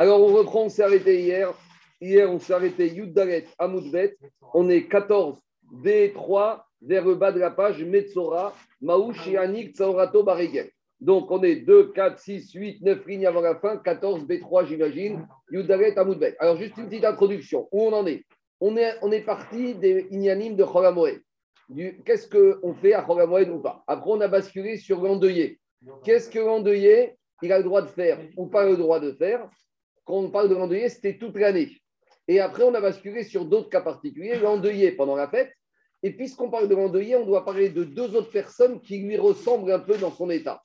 Alors, on reprend, on s'est arrêté hier. Hier, on s'est arrêté Yuddalet Amoudbet. On est 14 D3 vers le bas de la page Metzora Maouch Yanik Tsaorato Baregel. Donc, on est 2, 4, 6, 8, 9 lignes avant la fin, 14 B3, j'imagine, Yuddalet Amoudbet. Alors, juste une petite introduction. Où on en est? On est, on est parti des Inyanim de Choramoed. Qu'est-ce qu'on fait à Choramoed ou pas? Après, on a basculé sur l'endeuillé. Qu'est-ce que l'endeuillé, il a le droit de faire ou pas le droit de faire? Quand on parle de l'endeuillé, c'était toute l'année. Et après, on a basculé sur d'autres cas particuliers, l'endeuillé pendant la fête. Et puisqu'on parle de l'endeuillé, on doit parler de deux autres personnes qui lui ressemblent un peu dans son état.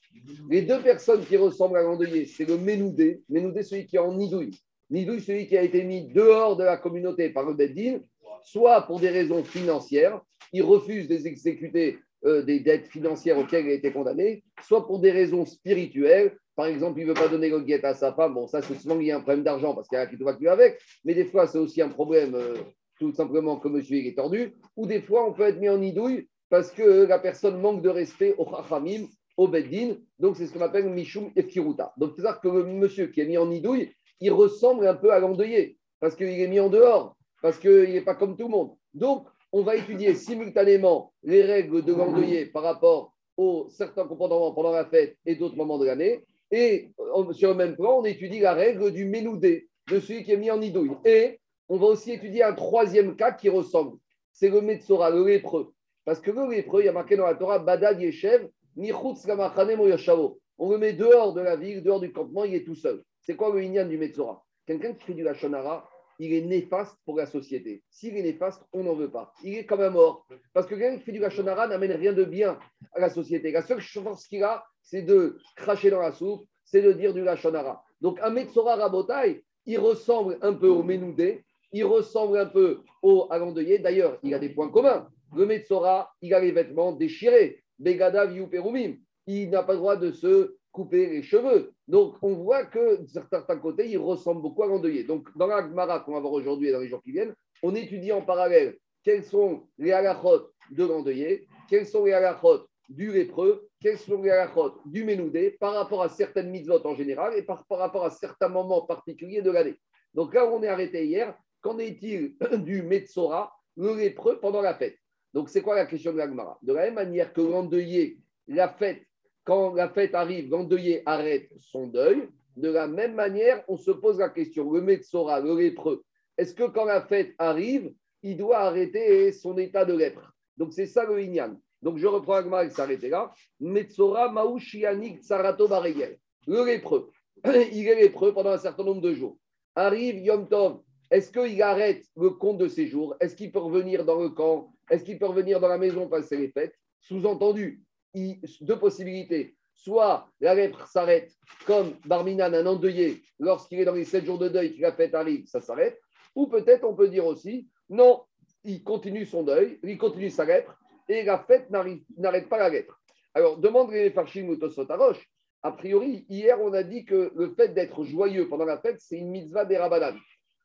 Les deux personnes qui ressemblent à l'endeuillé, c'est le Ménoudé. Ménoudé, celui qui est en nidouille. Nidouille, celui qui a été mis dehors de la communauté par le Beddin, soit pour des raisons financières, il refuse d'exécuter euh, des dettes financières auxquelles il a été condamné, soit pour des raisons spirituelles. Par exemple, il ne veut pas donner le guet à sa femme. Bon, ça, c'est souvent qu'il y a un problème d'argent parce qu'il y a qui ne va plus avec. Mais des fois, c'est aussi un problème euh, tout simplement que monsieur est tordu. Ou des fois, on peut être mis en idouille parce que la personne manque de respect au chachamim, au beddin. Donc, c'est ce qu'on appelle mishum efkiruta. Donc, c'est-à-dire que le monsieur qui est mis en idouille, il ressemble un peu à l'endeuillé parce qu'il est mis en dehors, parce qu'il n'est pas comme tout le monde. Donc, on va étudier simultanément les règles de l'endeuillé par rapport aux certains comportements pendant la fête et d'autres moments de l'année. Et euh, sur le même plan, on étudie la règle du ménoudé, de celui qui est mis en idouille. Et on va aussi étudier un troisième cas qui ressemble. C'est le Metzora, le lépreux. Parce que le lépreux, il y a marqué dans la Torah, Badad Yeshev, On le met dehors de la ville, dehors du campement, il est tout seul. C'est quoi le Inyan du Metzora? Quelqu'un qui fait du Lachonara, il est néfaste pour la société. S'il est néfaste, on n'en veut pas. Il est comme un mort. Parce que quelqu'un qui fait du Lachonara n'amène rien de bien à la société. La seule chose qu'il a, c'est de cracher dans la soupe, c'est de dire du Lachonara. Donc un Metzora Rabotai, il ressemble un peu au Ménoudé, il ressemble un peu au Alandeuillé. D'ailleurs, il a des points communs. Le Metzora, il a les vêtements déchirés. Begada Perumim. Il n'a pas le droit de se couper les cheveux. Donc, on voit que certains côtés, il ressemble beaucoup à l'endeuillé. Donc, dans la Gemara qu'on va voir aujourd'hui et dans les jours qui viennent, on étudie en parallèle quels sont les halachot de l'endeuillé, quels sont les halachot du lépreux, quels sont les halachot du ménoudé par rapport à certaines mitzvot en général et par, rapport à certains moments particuliers de l'année. Donc là, on est arrêté hier. Qu'en est-il du Metzora, le lépreux, pendant la fête? Donc, c'est quoi la question de la Gemara? De la même manière que l'endeuillé, la fête, quand la fête arrive, l'endeuillé arrête son deuil. De la même manière, on se pose la question, le Metzora, le lépreux, est-ce que quand la fête arrive, il doit arrêter son état de lèpre? Donc c'est ça le Inyan. Donc je reprends Agma et s'arrêter là. Metzora Maushianik Tsarato Baregel. Le lépreux, il est lépreux pendant un certain nombre de jours. Arrive Yom Tov, est-ce qu'il arrête le compte de ses jours? Est-ce qu'il peut revenir dans le camp? Est-ce qu'il peut revenir dans la maison passer les fêtes? Sous-entendu, deux possibilités. Soit la lèpre s'arrête comme Barminan, un endeuillé, lorsqu'il est dans les sept jours de deuil, qu'il la fête arrive, ça s'arrête. Ou peut-être on peut dire aussi, non, il continue son deuil, il continue sa lèpre, et la fête n'arrête pas la lèpre. Alors, demande les Farshim ou Roche. A priori, hier, on a dit que le fait d'être joyeux pendant la fête, c'est une mitzvah des Rabanan.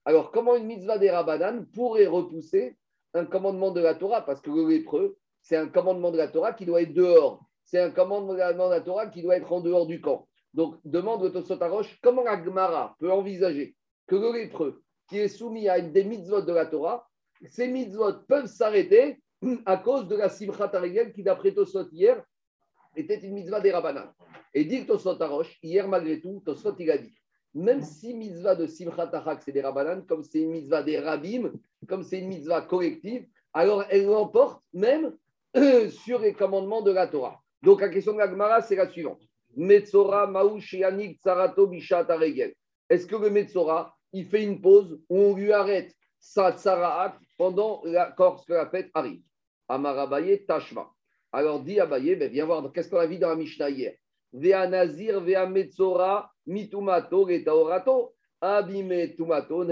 Alors, comment une mitzvah des Rabanan pourrait repousser un commandement de la Torah? Parce que le lépreux, c'est un commandement de la Torah qui doit être dehors. C'est un commandement de la Torah qui doit être en dehors du camp. Donc, demande au Tosotaroche comment la Gemara peut envisager que le lépreux qui est soumis à des mitzvot de la Torah, ces mitzvot peuvent s'arrêter à cause de la Simchat Arigel qui, d'après Tosot hier, était une mitzvah des Rabbanan. Et dit Tosot hier malgré tout, Tosot il a dit même si mitzvah de Simchat c'est des Rabbanan, comme c'est une mitzvah des Rabim, comme c'est une mitzvah collective, alors elle l'emporte même sur les commandements de la Torah. Donc la question de la c'est la suivante. Metzora, Tsarato, Est-ce que le Metzora, il fait une pause où on lui arrête sa tsaraat pendant la, lorsque la fête arrive? Amarabaye Tashma. Alors dit Abaye, ben, viens voir, qu'est-ce qu'on a vu dans la Mishnah hier? Vea Nazir, Vea Metzora, Mitumato, Retaorato, Abime Tumato,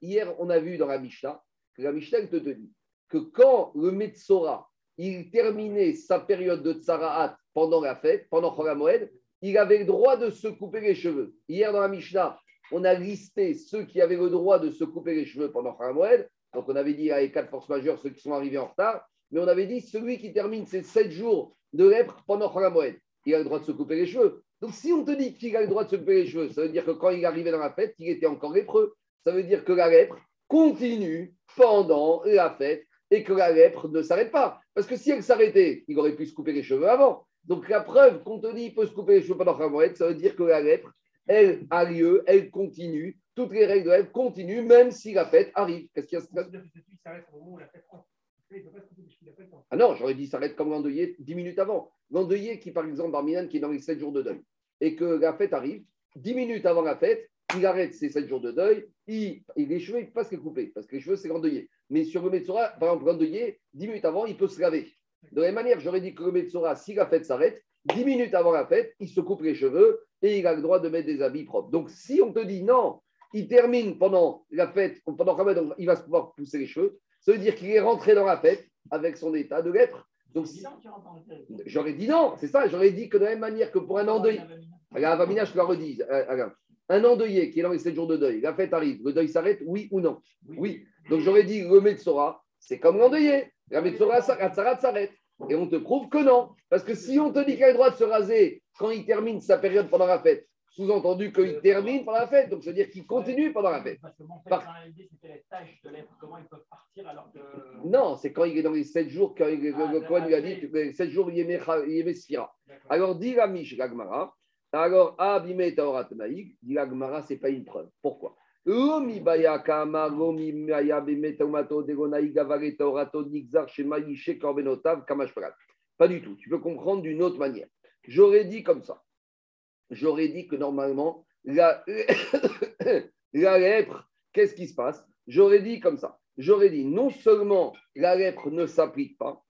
Hier, on a vu dans la Mishnah que la Mishnah te dit que quand le Metzora, il terminait sa période de tsaraat pendant la fête, pendant Moed, il avait le droit de se couper les cheveux. Hier, dans la Mishnah, on a listé ceux qui avaient le droit de se couper les cheveux pendant Moed. Donc, on avait dit à les quatre forces majeures, ceux qui sont arrivés en retard. Mais on avait dit celui qui termine ses sept jours de lèpre pendant Moed, il a le droit de se couper les cheveux. Donc si on te dit qu'il a le droit de se couper les cheveux, ça veut dire que quand il arrivait dans la fête, il était encore lépreux. Ça veut dire que la lèpre continue pendant la fête et que la lèpre ne s'arrête pas. Parce que si elle s'arrêtait, il aurait pu se couper les cheveux avant. Donc la preuve qu'on te dit qu'il peut se couper les cheveux pendant la ça veut dire que la lèpre, elle a lieu, elle continue. Toutes les règles de lèpre continuent, même si la fête arrive. Qu'est-ce qu'il y a ah non, j'aurais dit s'arrête comme l'endeuillé 10 minutes avant. L'endeuillé qui, par exemple, Barminan, qui est dans les 7 jours de deuil, et que la fête arrive, 10 minutes avant la fête, il arrête ses 7 jours de deuil, il, les cheveux, il ne peut pas se les couper, parce que les cheveux, c'est l'endeuillé. Mais sur le par exemple, l'endeuillé, 10 minutes avant, il peut se laver. De la même manière, j'aurais dit que le Metsora, si la fête s'arrête, 10 minutes avant la fête, il se coupe les cheveux et il a le droit de mettre des habits propres. Donc, si on te dit non, il termine pendant la fête, pendant Ramadan, il va se pouvoir pousser les cheveux, ça veut dire qu'il est rentré dans la fête avec son état de lèpre. Donc, j'aurais dit non, c'est ça, j'aurais dit que de la même manière que pour un endeuillé, alors, je le redis, euh, un endeuillé qui est dans les 7 jours de deuil, la fête arrive, le deuil s'arrête, oui ou non? Oui. Donc j'aurais dit, le Metsora, c'est comme l'endeuillé. La Metsora, s'arrête. Et on te prouve que non. Parce que si on te dit qu'il a le droit de se raser quand il termine sa période pendant la fête, sous-entendu qu'il termine pendant la fête, donc ça veut dire qu'il continue pendant la fête. Parce que mon Par... c'était les tâches de lèvres, comment ils peuvent partir alors que. Non, c'est quand il est dans les 7 jours, quand il, ah, le lui a dit que 7 jours, il est Mesfira. Alors, dit la Mish, l'Agmara, alors, Abime Taorat Naïg, dit l'Agmara, ce n'est pas une preuve. Pourquoi? Pas du tout. Tu peux comprendre d'une autre manière. J'aurais dit comme ça j'aurais dit que normalement, la, la lèpre, qu'est-ce qui se passe? J'aurais dit comme ça. J'aurais dit non seulement la lèpre ne s'applique pas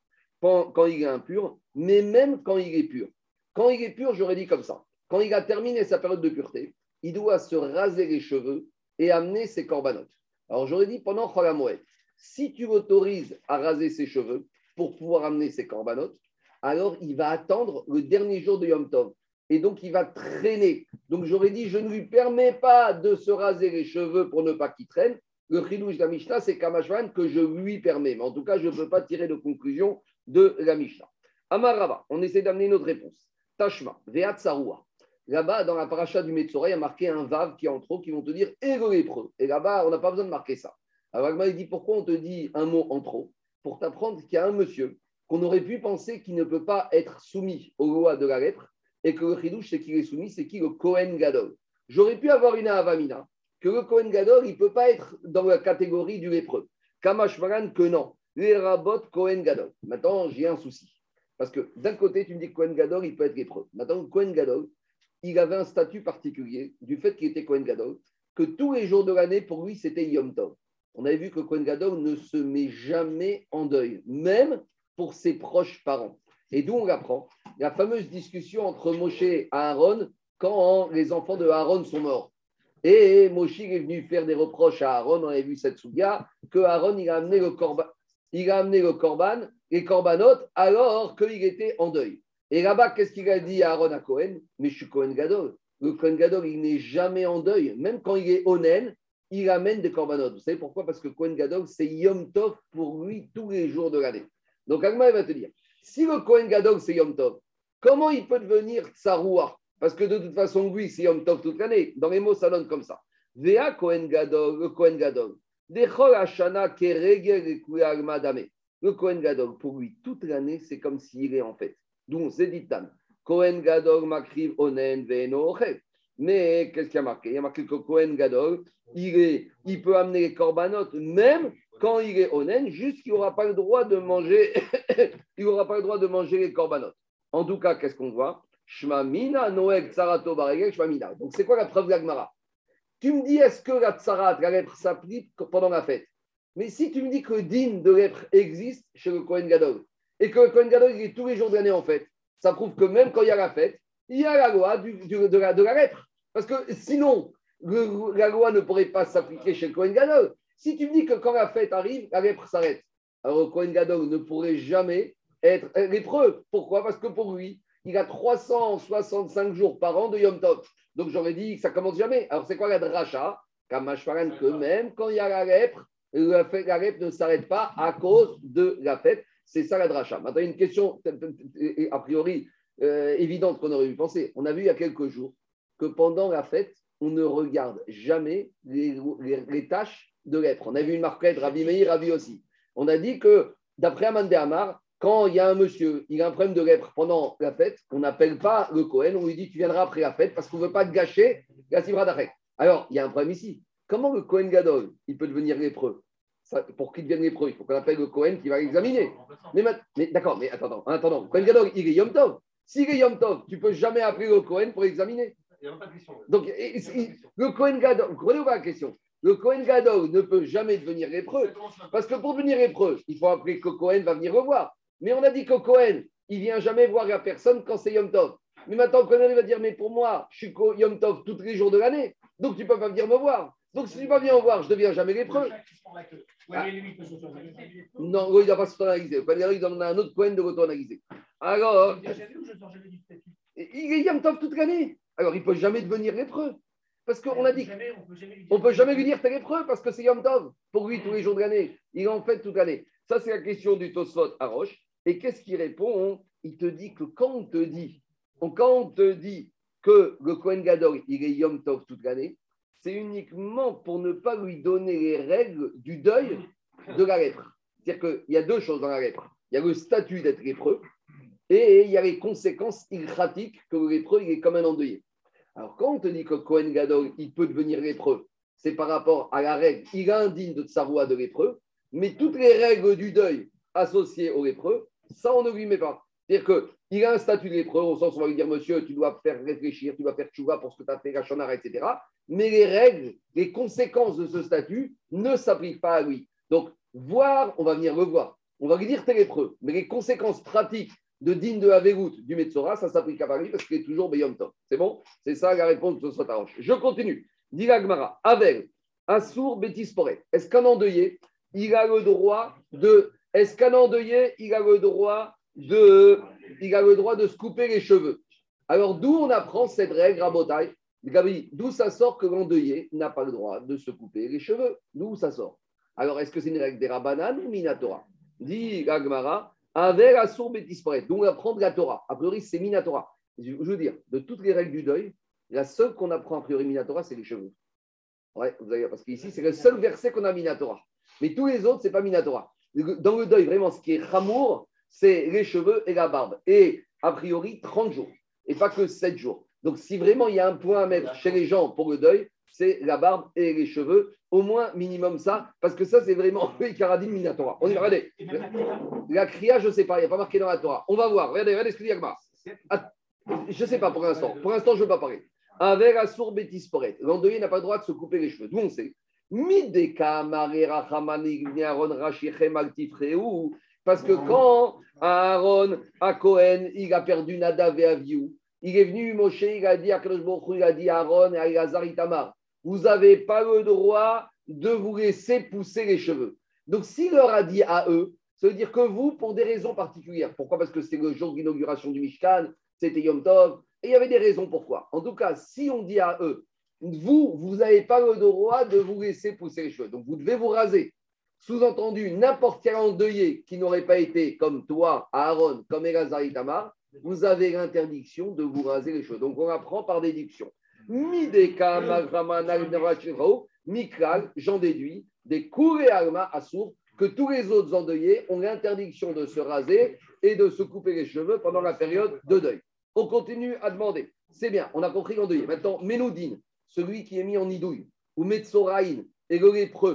quand il est impur, mais même quand il est pur. Quand il est pur, j'aurais dit comme ça. Quand il a terminé sa période de pureté, il doit se raser les cheveux et amener ses corbanotes. Alors j'aurais dit pendant Cholamouet, si tu autorises à raser ses cheveux pour pouvoir amener ses corbanotes, alors il va attendre le dernier jour de Yom Tov et donc il va traîner. Donc j'aurais dit, je ne lui permets pas de se raser les cheveux pour ne pas qu'il traîne. Le chidouche de la Mishnah, c'est Kamashvan que je lui permets. Mais en tout cas, je ne peux pas tirer de conclusion de la Mishnah. Amarava, on essaie d'amener une autre réponse. Tashma, Veat Saroua. Là-bas, dans la paracha du Metzora, il y a marqué un vav qui est en trop, qui vont te dire égo lépreux. Et là-bas, on n'a pas besoin de marquer ça. Alors, il dit pourquoi on te dit un mot en trop Pour t'apprendre qu'il y a un monsieur qu'on aurait pu penser qui ne peut pas être soumis aux lois de la lèpre, et que le chidouche, c'est qui est soumis, c'est qui? Le Kohen Gadol. J'aurais pu avoir une avamina, que le Kohen Gadol, il ne peut pas être dans la catégorie du lépreux. Kamashmaran, que non. Les rabot Kohen Gadol. Maintenant, j'ai un souci. Parce que d'un côté, tu me dis que Kohen Gadol, il peut être lépreux. Maintenant, Kohen Gadol, il avait un statut particulier du fait qu'il était Kohen Gadol, que tous les jours de l'année, pour lui, c'était Yom Tov. On avait vu que Kohen Gadol ne se met jamais en deuil, même pour ses proches parents. Et d'où on apprend la fameuse discussion entre Moshe et Aaron quand les enfants de Aaron sont morts. Et Moshe est venu faire des reproches à Aaron, on avait vu cette souga, que Aaron il a amené le corban, il a amené le corban, alors qu'il était en deuil. Et là-bas, qu'est-ce qu'il a dit à Aaron à Cohen Mais je suis Cohen Gadol. Le Cohen Gadol, il n'est jamais en deuil. Même quand il est onen, il amène des corbanotes. Vous savez pourquoi? Parce que Cohen Gadol, c'est Yom Tov pour lui tous les jours de l'année. Donc Agma, il va te dire si le Kohen Gadol, c'est Yom Tov, comment il peut devenir Tsaroua? Parce que de toute façon, lui, c'est Yom Tov toute l'année. Dans les mots, ça donne comme ça. Vea Kohen Gadol, le Kohen Gadol. Le Kohen Gadol, pour lui, toute l'année, c'est comme s'il est en fait. D'où c'est dit. Kohen Gadol makriv onen ve'eno Mais qu'est-ce qu'il y a marqué? Il y a marqué que Kohen Gadol, il, peut amener les corbanotes, même quand il est onen, juste qu'il n'aura pas le droit de manger, il n'aura pas le droit de manger les corbanotes. En tout cas, qu'est-ce qu'on voit? Shmamina, Noeg, Tsarato, Shmamina. Donc, c'est quoi la preuve d'Agmara Tu me dis, est-ce que la tsarat, la lèpre, s'applique pendant la fête? Mais si tu me dis que le din de lèpre existe chez le Kohen Gadol, et que le Kohen Gadol, il est tous les jours de l'année en fête, ça prouve que même quand il y a la fête, il y a la loi de, la, de la lèpre. Parce que sinon, la loi ne pourrait pas s'appliquer chez le Kohen Gadol. Si tu me dis que quand la fête arrive, la lèpre s'arrête, alors Kohen Gadol ne pourrait jamais être lépreux. Pourquoi? Parce que pour lui, il a 365 jours par an de Yom Tov. Donc j'aurais dit que ça commence jamais. Alors c'est quoi la dracha? Kamashwaran que même quand il y a la lèpre, la, lèpre ne s'arrête pas à cause de la fête. C'est ça la dracha. Maintenant, une question, a priori, euh, évidente qu'on aurait pu penser. On a vu il y a quelques jours que pendant la fête, on ne regarde jamais les, tâches de lèpre. On a vu une marquette, Rabbi Meir, Rabbi aussi. On a dit que, d'après Amandé Amar, quand il y a un monsieur, il a un problème de lèpre pendant la fête, on n'appelle pas le Cohen, on lui dit tu viendras après la fête parce qu'on ne veut pas te gâcher la Sibra d'arrêt. Alors, il y a un problème ici. Comment le Cohen Gadol, il peut devenir lépreux? Pour qu'il devienne lépreux, il faut qu'on appelle le Cohen qui va l'examiner. Mais, mais d'accord, mais attends, attends, le Cohen Gadol, il est Yom Tov. S'il est Yom Tov, tu ne peux jamais appeler le Cohen pour l'examiner. Donc, le Cohen Gadol, vous comprenez la question? Le Cohen Gadol ne peut jamais devenir lépreux. Parce que pour devenir lépreux, il faut appeler que Cohen va venir revoir. Mais on a dit que Cohen, il vient jamais voir la personne quand c'est Yom Tov. Mais maintenant, Cohen va dire, mais pour moi, je suis Yom Tov tous les jours de l'année, donc tu ne peux pas venir me voir. Donc si tu ne peux pas venir me voir, je ne deviens jamais lépreux. Ah. Non, il ne doit pas se analyser. Il en a un autre Cohen de retourner Alors, il est Yom Tov toute l'année. Alors, il ne peut jamais devenir lépreux. Parce qu'on a dit. On ne peut jamais lui dire t'es lépreux parce que c'est Yom Tov. Pour lui, tous les jours de l'année. Il en fait toute l'année. Ça, c'est la question du Tosfot à Roche. Et qu'est-ce qu'il répond? Il te dit que quand on te dit, quand on te dit que le Kohen Gadol, il est Yom Tov toute l'année, c'est uniquement pour ne pas lui donner les règles du deuil de la lèpre. C'est-à-dire qu'il y a deux choses dans la lèpre. Il y a le statut d'être lépreux et il y a les conséquences ilgratiques que le lépreux, il est comme un endeuillé. Alors, quand on te dit que Kohen Gadol, il peut devenir lépreux, c'est par rapport à la règle, il est indigne de sa voix de lépreux, mais toutes les règles du deuil associées au lépreux, ça, on ne lui met pas. C'est-à-dire qu'il a un statut de lépreux, au sens où on va lui dire, monsieur, tu dois faire réfléchir, tu dois faire tchouva pour ce que tu as fait, la etc. Mais les règles, les conséquences de ce statut ne s'appliquent pas à lui. Donc, voir, on va venir le voir. On va lui dire, t'es lépreux. Mais les conséquences pratiques de digne de Averout du Metzora, ça s'applique à Paris parce qu'il est toujours Beyom Top. C'est bon? C'est ça la réponse de ce Je continue. Dit Gmara, Avel, Assour, Bétisporet. Est-ce qu'un endeuillé, il a le droit de. Est-ce qu'un endeuillé, il a le droit de, il a le droit de se couper les cheveux. Alors, d'où on apprend cette règle à Botaï Gabi, d'où ça sort que l'endeuillé n'a pas le droit de se couper les cheveux? D'où ça sort? Alors, est-ce que c'est une règle des Rabbanan ou Minatora Dit Gagmara, avec la sourbe disparaît. Donc, on apprend la Torah. A priori, c'est Minatora. Je veux dire, de toutes les règles du deuil, la seule qu'on apprend a priori Minatora, c'est les cheveux. Ouais, vous avez, parce qu'ici, c'est le seul verset qu'on a Minatora. Mais tous les autres, c'est pas Minatora. Dans le deuil, vraiment, ce qui est Ramour, c'est les cheveux et la barbe. Et a priori, 30 jours, et pas que 7 jours. Donc, si vraiment il y a un point à mettre chez les gens pour le deuil, c'est la barbe et les cheveux, au moins minimum ça, parce que ça, c'est vraiment le Karadim Minatora. On y va, regardez. La Kriya, je ne sais pas, il n'y a pas marqué dans la Torah. On va voir, regardez, regardez ce que dit Agmar. Je ne sais pas pour l'instant. Pour l'instant, je ne veux pas parler. Avec la sourd Bétisporet, l'endeuillé n'a pas le droit de se couper les cheveux. D'où on sait parce que quand Aaron, à Cohen, il a perdu Nadav et Aviou, il est venu, Moshe, il a dit à il a dit à Aaron et à Elazar Itamar, vous n'avez pas le droit de vous laisser pousser les cheveux. Donc, s'il leur a dit à eux, ça veut dire que vous, pour des raisons particulières, pourquoi? Parce que c'est le jour d'inauguration du Mishkan, c'était Yom Tov, et il y avait des raisons pourquoi. En tout cas, si on dit à eux, vous, vous n'avez pas le droit de vous laisser pousser les cheveux, donc vous devez vous raser. Sous-entendu, n'importe quel endeuillé qui n'aurait pas été comme toi, Aaron, comme Elazar Itamar, vous avez l'interdiction de vous raser les cheveux. Donc on apprend par déduction. Mideka, Mikral, j'en déduis, des Kouré Alma Assour, que tous les autres endeuillés ont l'interdiction de se raser et de se couper les cheveux pendant la période de deuil. On continue à demander. C'est bien, on a compris l'endeuillé. Maintenant, Ménoudine, celui qui est mis en idouille, ou Metsoraïn, et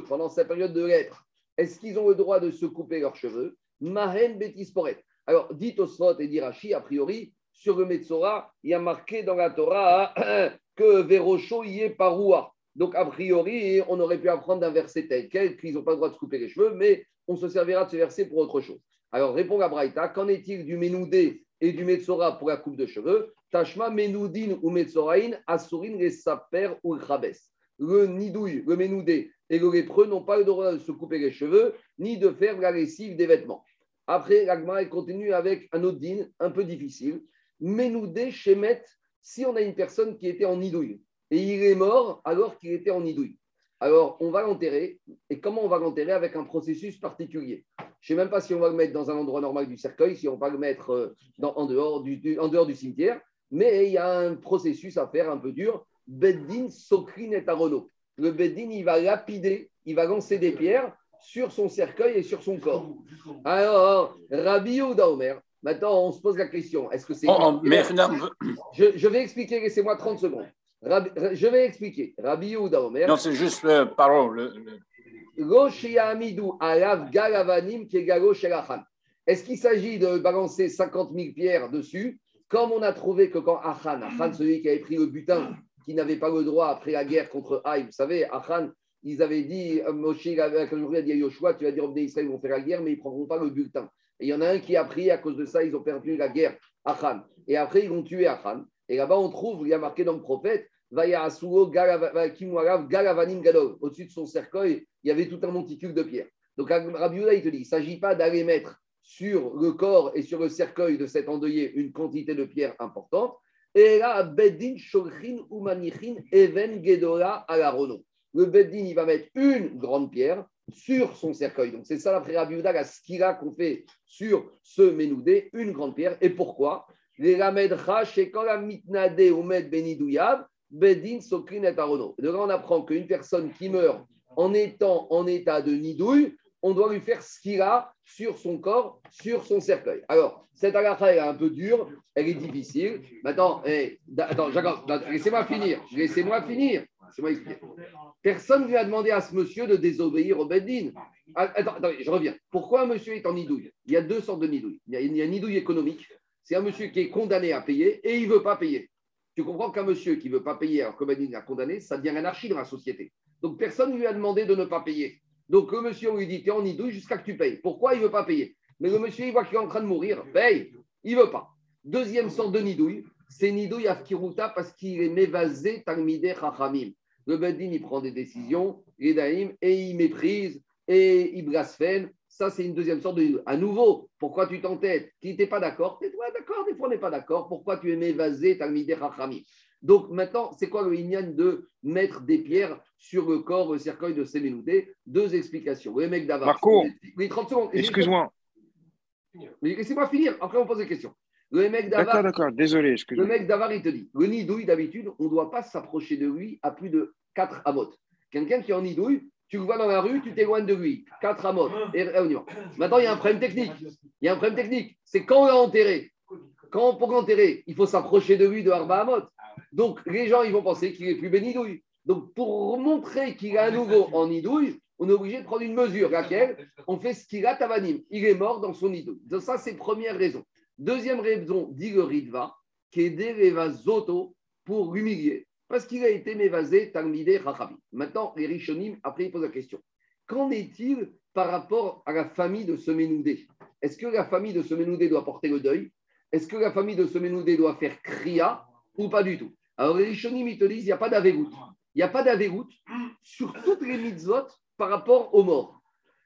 pendant sa période de lettres, est-ce qu'ils ont le droit de se couper leurs cheveux Mahen Betisporet. Alors, dit Osrot et dit a priori, sur le Metzora, il y a marqué dans la Torah que Vérocho y est paroua. Donc, a priori, on aurait pu apprendre d'un verset tel quel qu'ils n'ont pas le droit de se couper les cheveux, mais on se servira de ce verset pour autre chose. Alors, répond à Braïta, qu'en est-il du Ménoudé et du Metzora pour la coupe de cheveux Tashma Menoudin ou Metzorain, Asurin, les Saper ou Rabes le nidouille, le ménoudé et le lépreux n'ont pas le droit de se couper les cheveux ni de faire la lessive des vêtements. Après, l'agma continue avec un autre din un peu difficile. Ménoudé, Shemet, si on a une personne qui était en nidouille et il est mort alors qu'il était en nidouille. alors on va l'enterrer. Et comment on va l'enterrer Avec un processus particulier? Je ne sais même pas si on va le mettre dans un endroit normal du cercueil, si on va le mettre euh, en, dehors du, en dehors du cimetière, mais il y a un processus à faire un peu dur. Beddin Sokrin et Arono. Le Beddin, il va lapider, il va lancer des pierres sur son cercueil et sur son corps. Alors, Rabbi Yehuda Omer, maintenant on se pose la question, est-ce que c'est... Oh, je, vais expliquer, laissez-moi 30 secondes. je vais expliquer. Rabbi Yehuda Omer... Non, c'est juste euh, parole. Est-ce qu'il s'agit de balancer 50 000 pierres dessus, comme on a trouvé que quand Achan, Achan, celui qui avait pris le butin, qui n'avait pas le droit après la guerre contre Haïm, vous savez, Achan, ils avaient dit, euh, Moshe a dit à Yoshua, tu vas dire aux Israël, ils vont faire la guerre, mais ils ne prendront pas le bulletin. Et il y en a un qui a pris, à cause de ça, ils ont perdu la guerre, Achan. Et après, ils ont tué Achan. Et là-bas, on trouve, il y a marqué dans le prophète, Gadol. Au-dessus de son cercueil, il y avait tout un monticule de pierres. Donc, Rabbi il te dit, il ne s'agit pas d'aller mettre sur le corps et sur le cercueil de cet endeuillé une quantité de pierres importante. Et là, le Beddin, il va mettre une grande pierre sur son cercueil. Donc, c'est ça, la Rabbi la skira qu'on fait sur ce ménoudé, une grande pierre. Et pourquoi? De là, on apprend qu'une personne qui meurt en étant en état de nidouille, on doit lui faire skira sur son corps, sur son cercueil. Alors, cette halakha est un peu dure, elle est difficile. Maintenant, eh, attends, laissez-moi finir. Laissez-moi finir. Personne ne lui a demandé à ce monsieur de désobéir au Beddin. Ah, attends, je reviens. Pourquoi un monsieur est en nidouille? Il y a deux sortes de nidouille. Il y a, une nidouille économique. C'est un monsieur qui est condamné à payer et il ne veut pas payer. Tu comprends qu'un monsieur qui ne veut pas payer alors que Beddin a condamné, ça devient anarchie dans la société. Donc personne ne lui a demandé de ne pas payer. Donc le monsieur, lui dit, tu es en nidouille jusqu'à que tu payes. Pourquoi il ne veut pas payer? Mais le monsieur, il voit qu'il est en train de mourir, paye. Il ne veut pas. Deuxième sorte de nidouille, c'est nidouille afkiruta parce qu'il est mévasé talmideh chachamim. Le Bedin, il prend des décisions, et il méprise, et il blasphème. Ça, c'est une deuxième sorte de. À nouveau, pourquoi tu t'entêtes? Qui n'était pas d'accord? T'es toi d'accord, des fois on n'est pas d'accord. Pourquoi tu es mévasé talmideh chachamim? Donc maintenant, c'est quoi le Inyan de mettre des pierres sur le corps, le cercueil de Séménoudé Deux explications. Le mec d'Avar. Marco, 30 secondes. Excuse-moi. Laissez-moi finir, après on pose des questions. Le mec d'Avar. D'accord, d'accord, désolé. Le mec d'Avar, il te dit le nidouille, d'habitude, on ne doit pas s'approcher de lui à plus de 4 amotes. Quelqu'un qui est en nidouille, tu le vois dans la rue, tu t'éloignes de lui. 4 amotes. Et, Maintenant, il y a un problème technique. Il y a un problème technique. C'est quand on l'a enterré. Quand, pour l'enterrer, il faut s'approcher de lui de Arba Amot. Donc, les gens, ils vont penser qu'il est plus bénidouille. Donc, pour montrer qu'il est à nouveau en nidouille, on est obligé de prendre une mesure, laquelle on fait ce qu'il a tavanim. Il est mort dans son nidouille. Donc, ça, c'est première raison. Deuxième raison, dit le Ritva, Zoto pour l'humilier, parce qu'il a été mévasé Talmideh Rachabi. Maintenant, les Rishonim, après, ils posent la question. Qu'en est-il par rapport à la famille de ce Est-ce que la famille de ce doit porter le deuil? Est-ce que la famille de ce doit faire Kriya ou pas du tout? Alors, les Rishonim, ils te disent, il n'y a pas d'avégout. Il n'y a pas d'avégout sur toutes les mitzvot par rapport aux morts.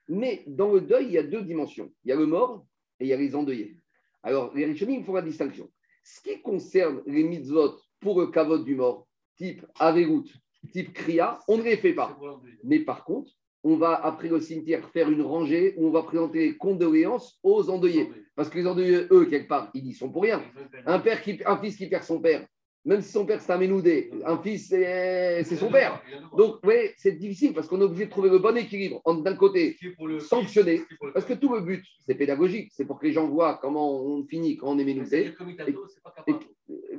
Mais dans le deuil, il y a deux dimensions. Il y a le mort et il y a les endeuillés. Alors, les Rishonim font la distinction. Ce qui concerne les mitzvot pour le kavod du mort, type avegout, type kriya, on ne les fait pas. Mais par contre, on va, après le cimetière, faire une rangée où on va présenter condoléances aux endeuillés. Parce que les endeuillés, eux, quelque part, ils y sont pour rien. Un, père qui, un fils qui perd son père, même si son père c'est un Ménoudé, un fils c'est son père. Donc, oui, c'est difficile parce qu'on est obligé de trouver le bon équilibre entre d'un côté sanctionner, parce que tout le but c'est pédagogique, c'est pour que les gens voient comment on finit quand on est Ménoudé.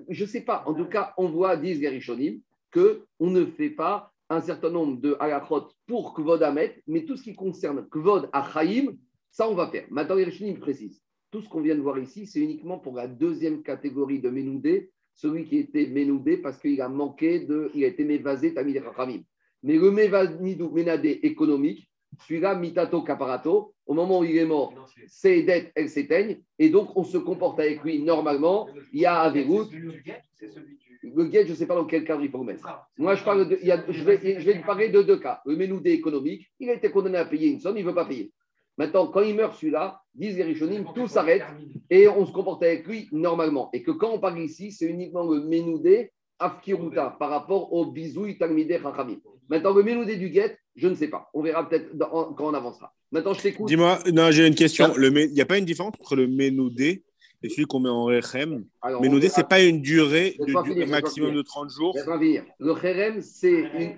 Je ne sais pas, en tout cas, on voit, disent Gerishonim, qu'on ne fait pas un certain nombre de halachot pour Kvod Amet, mais tout ce qui concerne Kvod Achaim, ça on va faire. Maintenant, Gerishonim précise. Tout ce qu'on vient de voir ici, c'est uniquement pour la deuxième catégorie de Ménoudé celui qui était ménoudé parce qu'il a manqué de. Il a été mévasé, Tamid Rachamim. Mais le ménadé économique, celui-là, mitato caparato, au moment où il est mort, ses dettes, elles s'éteignent, et donc on se comporte avec lui normalement. Il y a Averut. Le guet, je ne sais pas dans quel cadre il faut le mettre. Moi, je, parle de, je, vais, je vais parler de deux cas. Le ménoudé économique, il a été condamné à payer une somme, il ne veut pas payer. Maintenant, quand il meurt celui-là, disent les tout s'arrête et on se comporte avec lui normalement. Et que quand on parle ici, c'est uniquement le ménoudé Afkiruta par rapport au bisouille Talmideh Chachamim. Maintenant, le Ménoudé du guet, je ne sais pas. On verra peut-être quand on avancera. Maintenant, je t'écoute. Dis-moi, non, j'ai une question. Il n'y a pas une différence entre le Ménoudé et celui qu'on met en Rechem Ménoudé, ce n'est pas une durée de, maximum de 30 jours? Le Rechem, c'est.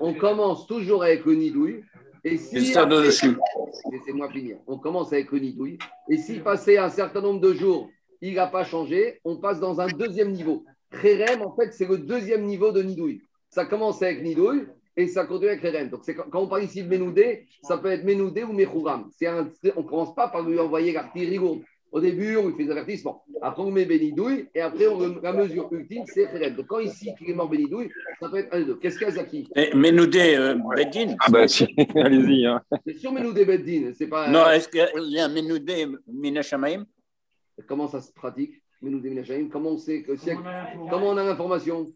On commence toujours avec le Nidouille. Et si. Laissez-moi finir. On commence avec le Nidouille. Et si passé un certain nombre de jours, il n'a pas changé, on passe dans un deuxième niveau. Kherem, en fait, c'est le deuxième niveau de Nidouille. Ça commence avec Nidouille et ça continue avec Kherem. Donc, quand on parle ici de Ménoudé, ça peut être Ménoudé ou Mechouram. on ne commence pas par lui envoyer l'artillerie lourde. Au début, on lui fait des avertissements. Après, on met Bénidouille et après, on, la mesure ultime, c'est Kherem. Donc, quand ici, il est mort Bénidouille, ça peut être un des deux. Qu'est-ce qu'il y a, Zaki Ménoudé euh, Beddin Ah, bah, si. allez-y. Hein. C'est sur Ménoudé Beddin. C'est pas. Non, est-ce qu'il y a Ménoudé Minachamaim Comment ça se pratique Comment on sait que comment on a l'information?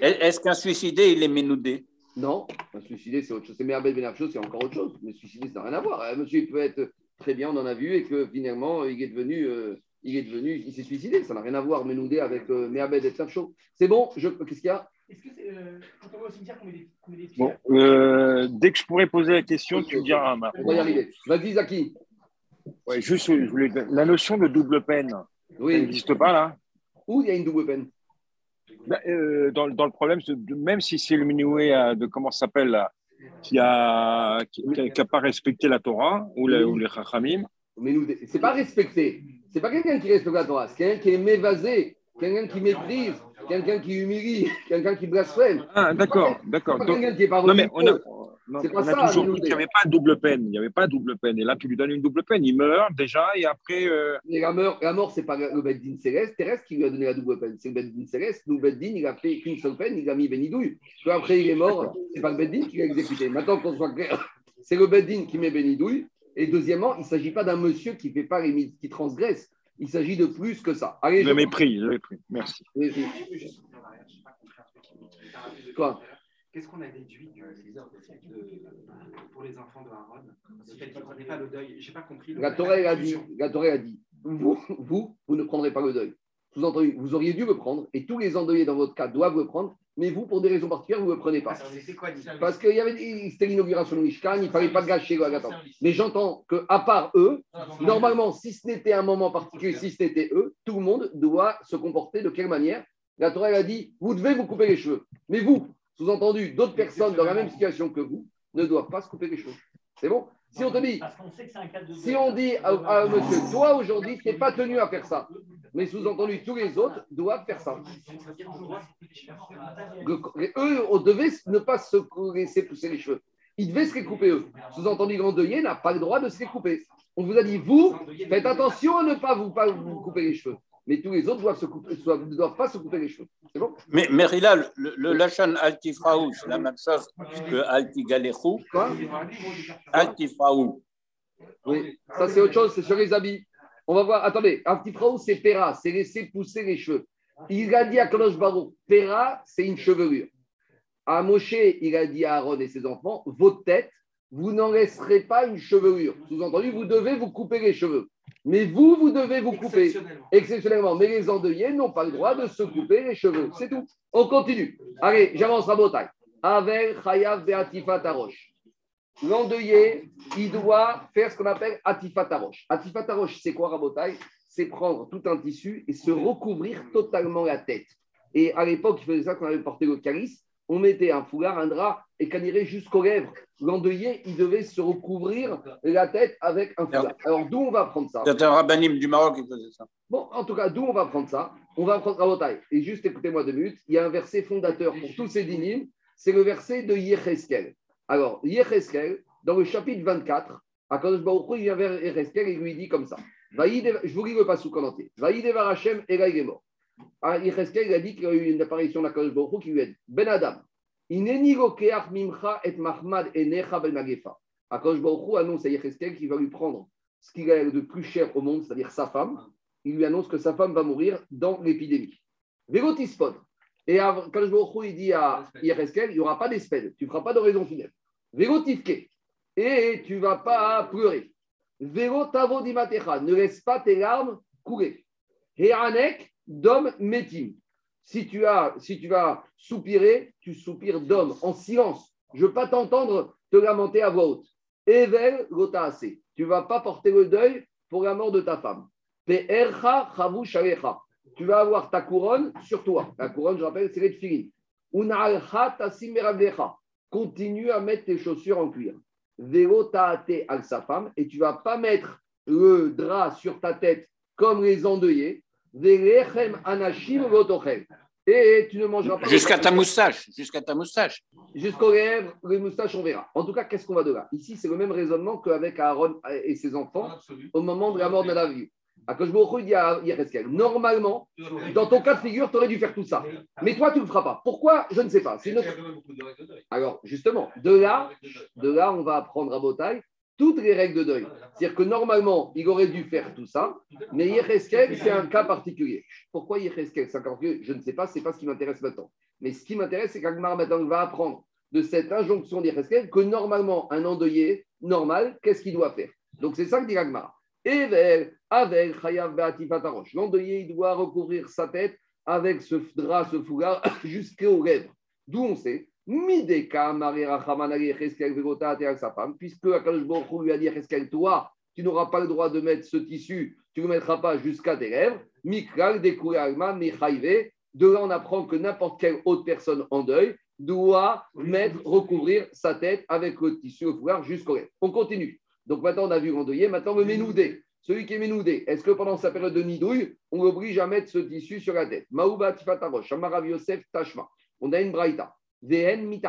Est-ce qu'un suicidé, il est ménoudé Non, un suicidé, c'est autre chose. C'est Merbel chose, c'est encore autre chose. Mais suicidé, ça n'a rien à voir. Un monsieur, il peut être très bien, on en a vu, et que finalement, il est devenu. Euh, il est devenu, il s'est suicidé, ça n'a rien à voir, Ménoudé avec euh, et chaud. C'est bon, je... qu'est-ce qu'il y a? Est-ce que c'est euh, quand on va au cimetière qu'on met des, Bon, euh, dès que je pourrais poser la question, tu me diras. On va y arriver. Vas-y, Zaki. Ouais, juste, je voulais... la notion de double peine, oui. n'existe pas là Où il y a une double peine? Bah, euh, dans, dans, le problème, même si c'est le minoué de comment ça s'appelle qui a qui n'a pas respecté la Torah ou, la, ou les Chachamim. C'est pas respecté. C'est pas quelqu'un qui respecte la Torah, c'est quelqu'un qui est mévasé, quelqu'un qui méprise, quelqu'un qui humilie, quelqu'un qui blasphème. Ah, d'accord, d'accord. Quelqu'un qui est pas non, mais on a, non, on a toujours dit qu'il n'y avait pas de double peine. Il n'y avait pas double peine. Et là, tu lui donnes une double peine. Il meurt déjà et après. Euh... la mort, la mort c'est pas le Beddin céleste, terrestre qui lui a donné la double peine. C'est le Beddin céleste. Nous, Beddin, il a fait qu'une seule peine, il a mis Benidouille. Après, il est mort. C'est pas le Beddin qui l'a exécuté. Maintenant qu'on soit clair, c'est le Beddin qui met Benidouille. Et deuxièmement, il ne s'agit pas d'un monsieur qui fait pas les qui transgresse. Il s'agit de plus que ça. Allez, le mépris, le mépris. Merci. Quoi? Qu'est-ce qu'on a déduit de, pour les enfants de Aaron Si elle ne prenait pas le deuil, je n'ai pas compris. La Torah a dit, la a dit vous, vous, vous ne prendrez pas le deuil. Vous, entendu, vous auriez dû le prendre, et tous les endeuillés dans votre cas doivent le prendre, mais vous, pour des raisons particulières, vous ne le prenez pas. Parce que c'était l'inauguration de Mishkan, il ne fallait pas gâcher Mais j'entends qu'à part eux, normalement, si ce n'était un moment particulier, si ce n'était eux, tout le monde doit se comporter de quelle manière? La Torah a dit vous devez vous couper les cheveux. Mais vous, sous-entendu, d'autres personnes dans la même situation que vous ne doivent pas se couper les cheveux. C'est bon? Si on te dit, si on dit à, monsieur, toi aujourd'hui, tu n'es pas tenu à faire ça, mais sous-entendu, tous les autres doivent faire ça. eux, on devait ne pas se laisser pousser les cheveux. Ils devaient se les couper eux. Sous-entendu, l'endeuillé n'a pas le droit de se les couper. On vous a dit, vous, faites attention à ne pas vous, pas vous couper les cheveux mais tous les autres doivent se couper, ne doivent pas se couper les cheveux. C'est bon Mais, mais le, le Lachan Altifraou, c'est la même chose que Altigalechou. Quoi Altifraou. Oui, ça c'est autre chose, c'est sur les habits. On va voir, attendez, Altifraou c'est Pera, c'est laisser pousser les cheveux. Il a dit à Kolos Barou, Pera c'est une chevelure. À Moshe, il a dit à Aaron et ses enfants, votre tête, vous n'en laisserez pas une chevelure. Sous-entendu, vous devez vous couper les cheveux. Mais vous, vous devez vous couper exceptionnellement. Mais les endeuillés n'ont pas le droit de se couper les cheveux. C'est tout. On continue. Allez, j'avance à Botaï. Avec Chayav Beatifat Arosh. L'endeuillé, il doit faire ce qu'on appelle Atifat Arosh. Atifat Arosh, c'est quoi Rabotai? C'est prendre tout un tissu et se recouvrir totalement la tête. Et à l'époque, il faisait ça quand on avait porté le calice on mettait un foulard, un drap et qu'on irait jusqu'aux lèvres. L'endeuillé, il devait se recouvrir la tête avec un foulard. Alors, d'où on va prendre ça? C'est un rabbinim du Maroc qui faisait ça. Bon, en tout cas, d'où on va prendre ça? On va prendre Rabotai. Et juste écoutez-moi deux minutes, il y a un verset fondateur pour tous ces dynimes, c'est le verset de Yecheskel. Alors, Yecheskel, dans le chapitre 24, Akadosh Baruch il vient vers Yecheskel et lui dit comme ça. Je vous lis le passage en entier. Vaïdevar Hashem, il est mort. Ah, il a dit qu'il y a eu une apparition d'Akadosh Baruch qui lui a dit Ben Adam, mimcha et mahmad ben magefa. Baruch annonce à Yecheskel qu'il va lui prendre ce qu'il a de plus cher au monde, c'est-à-dire sa femme. Il lui annonce que sa femme va mourir dans l'épidémie. Végotispod. Et Akadosh Baruch il dit à Yecheskel il n'y aura pas d'espède, tu ne feras pas d'oraison funèbre. Végotifke. Et tu ne vas pas pleurer. Ne laisse pas tes larmes couler. Et Dom Metim. Si tu, as, si tu vas soupirer, tu soupires d'homme, en silence. Je ne veux pas t'entendre te lamenter à voix haute. Evel. Tu ne vas pas porter le deuil pour la mort de ta femme. Tu vas avoir ta couronne sur toi. La couronne, je rappelle, c'est les. Continue à mettre tes chaussures en cuir. Taate al sa femme. Et tu ne vas pas mettre le drap sur ta tête comme les endeuillés. Velechem anashim votochem. Et tu ne mangeras pas. Jusqu'à ta moustache. Jusqu'à ta moustache. Jusqu'aux lèvres, les moustaches, on verra. En tout cas, qu'est-ce qu'on va de là? Ici, c'est le même raisonnement qu'avec Aaron et ses enfants au moment de la mort de la Yereskel, normalement, dans ton cas de figure, tu aurais dû faire tout ça. Mais toi, tu ne le feras pas. Pourquoi? Je ne sais pas. Alors, justement, de là, de là, on va apprendre à Botaï toutes les règles de deuil. C'est-à-dire que normalement, il aurait dû faire tout ça, mais Yereskel, c'est un cas particulier. Pourquoi Yereskel C'est un cas Je ne sais pas, c'est pas ce qui m'intéresse maintenant. Mais ce qui m'intéresse, c'est qu'Agmar maintenant va apprendre de cette injonction d'Yereskel que normalement, un endeuillé normal, qu'est-ce qu'il doit faire? Donc, c'est ça que dit Agmar. Avel, Chayav. L'endeuillé, il doit recouvrir sa tête avec ce drap, ce foulard, jusqu'aux lèvres. D'où on sait, Mideka, Cheskel, Vegota, et sa femme, puisque Akadosh Baruch lui a dit Cheskel, toi, tu n'auras pas le droit de mettre ce tissu, tu ne le mettras pas jusqu'à tes lèvres. Mikral, Dekoué, Alma, Michaïve. De là, on apprend que n'importe quelle autre personne en deuil doit mettre, recouvrir sa tête avec le tissu, le foulard jusqu'aux lèvres. On continue. Donc maintenant, on a vu l'endeuillé, maintenant le ménoudé. Celui qui est ménoudé, est-ce que pendant sa période de nidouille, on l'oblige à mettre ce tissu sur la tête? Maouba Tifatarosh, Yosef Tashma. On a une braïta. VN.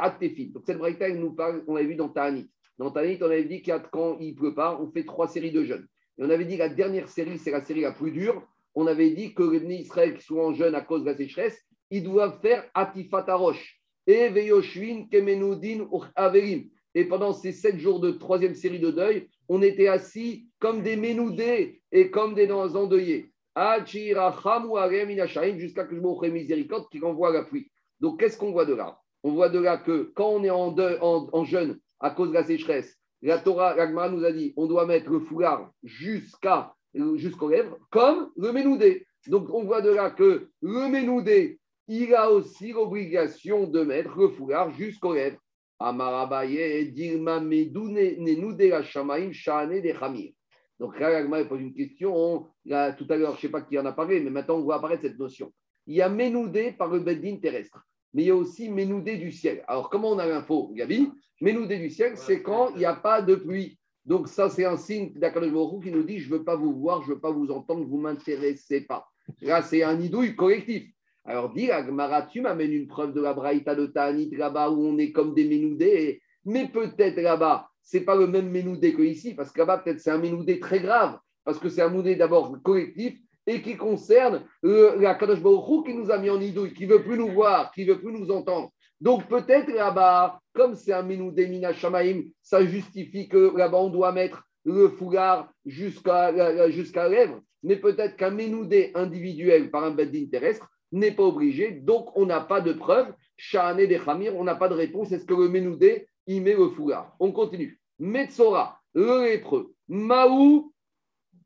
Donc cette braïta, elle nous parle, on l'avait vu dans Ta'anit. Dans Ta'anit, on avait dit qu'il y a- quand il pleut pas, on fait trois séries de jeûnes. Et on avait dit que la dernière série, c'est la série la plus dure. On avait dit que les Israël qui sont en jeûne à cause de la sécheresse, ils doivent faire Atifatarosh. Et Veyoshvin Kemenudin Averim. Et pendant ces sept jours de troisième série de deuil, on était assis comme des ménoudés et comme des endeuillés. Jusqu'à que je me miséricorde qui renvoie la pluie. Donc, qu'est-ce qu'on voit de là? On voit de là que quand on est en, deuil- en, jeûne à cause de la sécheresse, la Torah, la Gemara nous a dit on doit mettre le foulard jusqu'aux lèvres, comme le ménoudé. Donc, on voit de là que le ménoudé, il a aussi l'obligation de mettre le foulard jusqu'aux lèvres. Amarabaye, la Shamaim, de. Donc là, pose une question. Tout à l'heure, je ne sais pas qui en a parlé, mais maintenant on voit apparaître cette notion. Il y a Ménoudé par le Beddin terrestre, mais il y a aussi Ménoudé du ciel. Alors, comment on a l'info, Gabi? Ménoudé du ciel, c'est quand il n'y a pas de pluie. Donc, ça, c'est un signe d'Akadosh qui nous dit Je ne veux pas vous voir, je ne veux pas vous entendre, vous ne m'intéressez pas. Là, c'est un idouille collectif. Alors, dis, Agmara, tu m'amènes une preuve de la Braïta de Ta'anit là-bas où on est comme des Ménoudés, mais peut-être là-bas, c'est pas le même Ménoudé que ici, parce que là-bas, peut-être c'est un Ménoudé très grave, parce que c'est un Ménoudé d'abord collectif et qui concerne euh, la Kadosh Baruch qui nous a mis en idouille, qui veut plus nous voir, qui veut plus nous entendre. Donc peut-être là-bas, comme c'est un Ménoudé Mina Shamaim, ça justifie que là-bas on doit mettre le foulard jusqu'à la- jusqu'à la lèvre, mais peut-être qu'un Ménoudé individuel par un Beddin terrestre n'est pas obligé, donc on n'a pas de preuve. Shahane des Khamir, on n'a pas de réponse. Est-ce que le Ménoudé, il met le foulard? On continue. Metzora, le lépreux. Maou.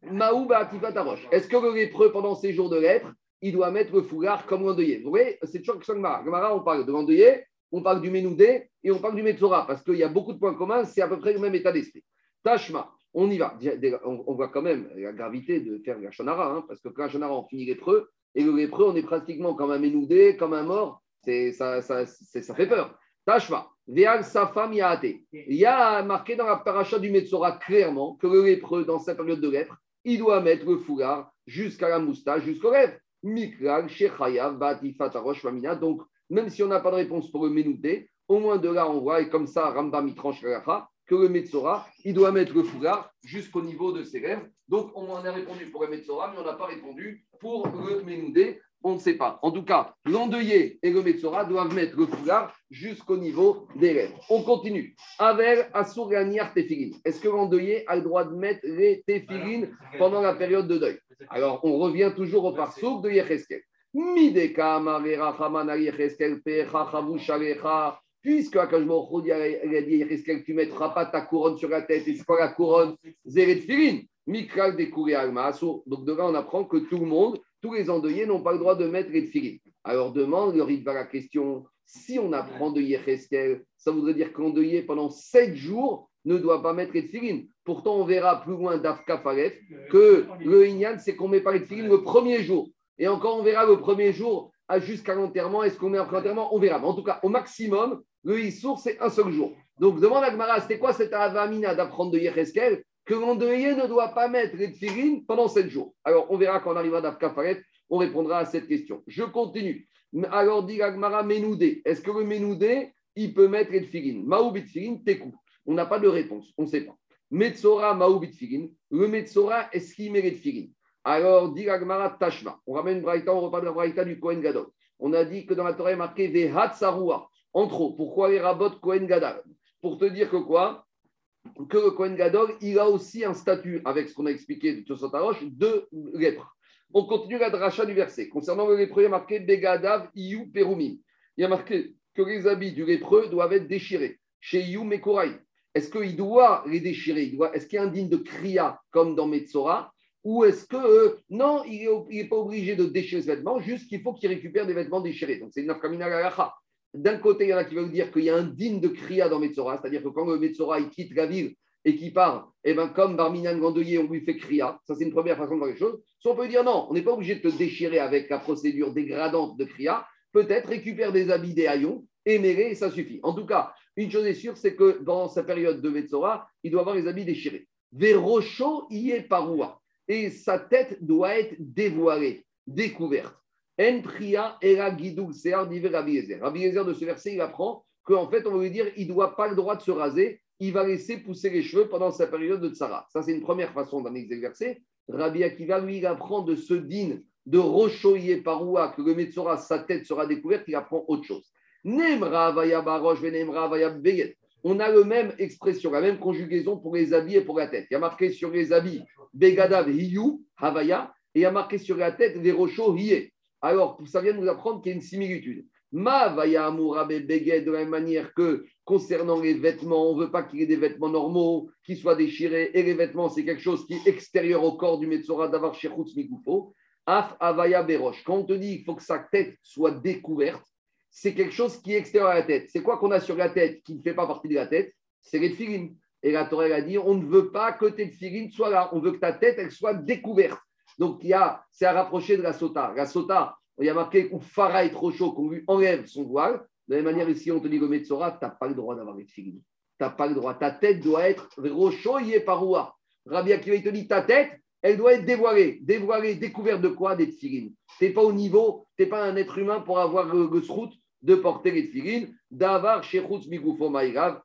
Est-ce que le lépreux, pendant ses jours de lèpre, il doit mettre le foulard comme l'endeuillé Vous voyez, c'est toujours Gemara. Gemara, on parle de l'endeuillé, on parle du Ménoudé et on parle du Metzora, parce qu'il y a beaucoup de points communs, c'est à peu près le même état d'esprit. Tashma, on y va. On, voit quand même la gravité de faire la Shonara, hein, parce que quand la Shonara, on finit lépreux, et le lépreux, on est pratiquement comme un Ménoudé, comme un mort. Ça, ça, ça fait peur. Tashma, Veal sa femme Yaate. Il y a marqué dans la paracha du Metzora clairement que le lépreux, dans sa période de lèpre, il doit mettre le foulard jusqu'à la moustache, jusqu'aux lèvres. Mikral, Shechayav, Batifat, Arosh, Famina. Donc, même si on n'a pas de réponse pour le Ménoudé, au moins de là, on voit, et comme ça, la lacha, que le Metzora, il doit mettre le foulard jusqu'au niveau de ses lèvres. Donc, on en a répondu pour le Metzora, mais on n'a pas répondu pour le Ménoudé. On ne sait pas. En tout cas, l'endeuillé et le Metzora doivent mettre le foulard jusqu'au niveau des lèvres. On continue. Aver Asur Ganiar Tefilin. Est-ce que l'endeuillé a le droit de mettre les Tefilin pendant la période de deuil? Alors, on revient toujours au parsouk de Yecheskel. Mideka Marera Hamana Yecheskel Pecha Chavu Shalecha. Puisque Akash Baruch Hu, il a dit Yecheskel, tu ne mettras pas ta couronne sur la tête. Et c'est quoi la couronne Zeret Filin. Mikral de Alma. Donc, de là, on apprend que tout le monde tous les endeuillés n'ont pas le droit de mettre les tefilines. Alors demande le Ritva la question si on apprend de Yecheskel, ça voudrait dire qu'endeuillé pendant sept jours ne doit pas mettre les tefilines. Pourtant, on verra plus loin d'Afka que le Inyan, c'est qu'on ne met pas les tefilines le premier jour. Et encore, on verra le premier jour jusqu'à l'enterrement. Est-ce qu'on met après l'enterrement? On verra. Mais en tout cas, au maximum, le Issour, c'est un seul jour. Donc, demande à Gmara, c'était quoi cette avamina d'apprendre de Yecheskel? Que l'endeuillé ne doit pas mettre les tefilines pendant sept jours. Alors, on verra quand on arrivera d'Afka Faret, on répondra à cette question. Je continue. Alors, dit Gmara Ménoudé. Est-ce que le Ménoudé, il peut mettre les tefilines Maou bitfilin, tekou. On n'a pas de réponse, on ne sait pas. Metzora Maou bitfilin. Le Metzora, est-ce qu'il met les tefilines Alors, dit Gmara Tashma. On ramène Braïta, on repart de la Braïta du Kohen Gadol. On a dit que dans la Torah, il est marqué Vehat Sarua. Entre autres, pourquoi les rabots Kohen Gadol? Pour te dire que quoi? Que le Kohen Gadol, il a aussi un statut, avec ce qu'on a expliqué de Tosotarosh, de lèpre. On continue la dracha du verset. Concernant le lépreux, il y a marqué Begadav Iyu Perumim. Il y a marqué que les habits du lépreux doivent être déchirés. Chez Iyu Mekorai. Est-ce qu'il doit les déchirer? Est-ce qu'il est indigne de Kriya comme dans Metzora? Ou est-ce que euh, non, il n'est pas obligé de déchirer ses vêtements, juste qu'il faut qu'il récupère des vêtements déchirés. Donc c'est une nafkamina D'un côté, il y en a qui veulent dire qu'il y a un digne de Kriya dans Metzora, c'est-à-dire que quand le Metzora quitte la ville et qui part, eh ben, comme Barminan Gandelier, on lui fait Kriya. Ça, c'est une première façon de voir les choses. Soit on peut dire non, on n'est pas obligé de te déchirer avec la procédure dégradante de Kriya. Peut-être récupère des habits des haillons, émérés, et ça suffit. En tout cas, une chose est sûre, c'est que dans sa période de Metzora, il doit avoir les habits déchirés. Vérocho y est paroua. Et sa tête doit être dévoilée, découverte. En priya era guidou sear Rabbi Ezer. Rabbi Ezer de ce verset, il apprend qu'en fait, on veut lui dire il ne doit pas le droit de se raser il va laisser pousser les cheveux pendant sa période de tsara. Ça, c'est une première façon d'en exercer. Rabbi Akiva, lui, il apprend de ce din de rochoyer paroua, que le Metzora, sa tête sera découverte, il apprend autre chose. Nemra barosh On a la même expression, la même conjugaison pour les habits et pour la tête. Il y a marqué sur les habits begadav hiyu, havaya, et il y a marqué sur la tête les rochos hiye. Alors, ça vient de nous apprendre qu'il y a une similitude. Ma vaya amourabe beged de la même manière que concernant les vêtements, on ne veut pas qu'il y ait des vêtements normaux qui soient déchirés. Et les vêtements, c'est quelque chose qui est extérieur au corps du Metzora d'avoir Shechutz Mikoufo. Af Avaya Berosh. Quand on te dit qu'il faut que sa tête soit découverte, c'est quelque chose qui est extérieur à la tête. C'est quoi qu'on a sur la tête qui ne fait pas partie de la tête? C'est les filines. Et la Torah a dit on ne veut pas que tes filines soient là. On veut que ta tête, elle soit découverte. Donc, c'est à rapprocher de la sota. La sota, il y a marqué Farah est trop chaud, qu'on lui enlève son voile. De la même manière, ici, on te dit le Metzora, tu n'as pas le droit d'avoir les filines. Tu n'as pas le droit. Ta tête doit être rochoyée paroua. Rabbi Akiva, il te dit ta tête, elle doit être dévoilée. Dévoilée, découverte de quoi Des tfilines? Tu n'es pas au niveau, tu n'es pas un être humain pour avoir le, le de porter les tfilines. D'avar shechutz migufo maïrav.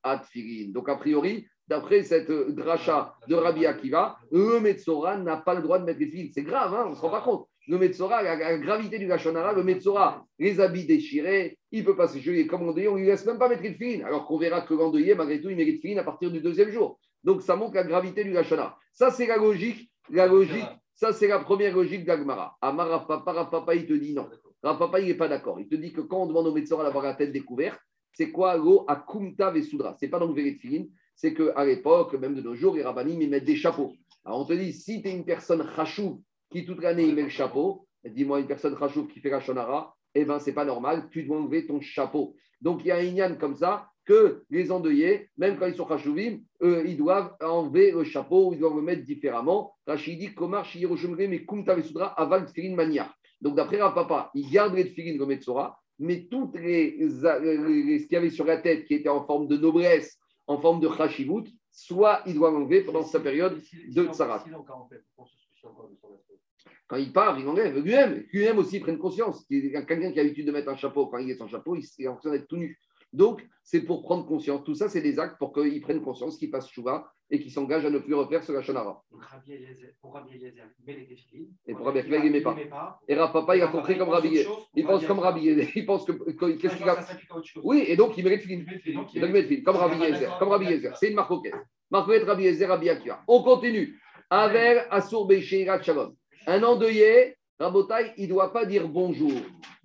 Donc, a priori, d'après cette dracha de Rabbi Akiva, le Metzora n'a pas le droit de mettre les filines. C'est grave, hein, on ne se rend pas compte le Metzora, la, gravité du Lachonara, le Metzora, les habits déchirés, il peut pas se jouer comme on on ne lui laisse même pas mettre une fine, alors qu'on verra que l'endeuillé, malgré tout, il mérite fine à partir du deuxième jour. Donc ça montre la gravité du Lachonara. Ça, c'est la logique, la logique, ça, c'est la première logique d'Agmara. Amar Papa, Papa, il te dit non. Papa, il n'est pas d'accord. Il te dit que quand on demande au Metzora d'avoir la tête découverte, c'est quoi l'eau à Kumta Vesudra C'est pas les fine, c'est qu'à l'époque, même de nos jours, les rabbinim, ils mettent des chapeaux. Alors on te dit, si tu es une personne rachou, qui toute l'année met le chapeau, dis-moi une personne rachouf qui fait la shonara, eh bien, c'est pas normal, tu dois enlever ton chapeau. Donc, il y a un inyan comme ça que les endeuillés, même quand ils sont rachouvim, ils doivent enlever le chapeau, ils doivent le mettre différemment. Rachid dit Komar mais Kumta Vesudra aval Tfilin Mania. Donc, d'après papa, il garde les Tfilin comme mais toutes les, les, ce qu'il y avait sur la tête qui était en forme de noblesse, en forme de chashivut, soit il doit l'enlever pendant sa période de tsarat. Quand il part, il enlève. Lui-même, lui-même aussi, prenne conscience. Quelqu'un qui a l'habitude de mettre un chapeau, quand il est sans chapeau, il est en train d'être tout nu. Donc, c'est pour prendre conscience. Tout ça, c'est des actes pour qu'ils prennent conscience, qu'ils fassent chouva et qu'ils s'engagent à ne plus refaire ce Lachonara. Donc, pour Rabbi Eliezer, il met les défilés. Et pour Rabbi Akiva, il met pas. Et Rav Papa, il a compris comme Rabbi. Il pense comme Rabbi. Il pense que. Qu'est-ce qu'il a Oui, et donc il mérite film. Il film, comme Rabbi Eliezer. Comme Rabbi Eliezer. C'est une marcoquette. Marcoquette, Rabbi Eliezer, Rabbi Akiva. On continue. Aver, Shalom. Un endeuillé, Rabotai, il ne doit pas dire bonjour.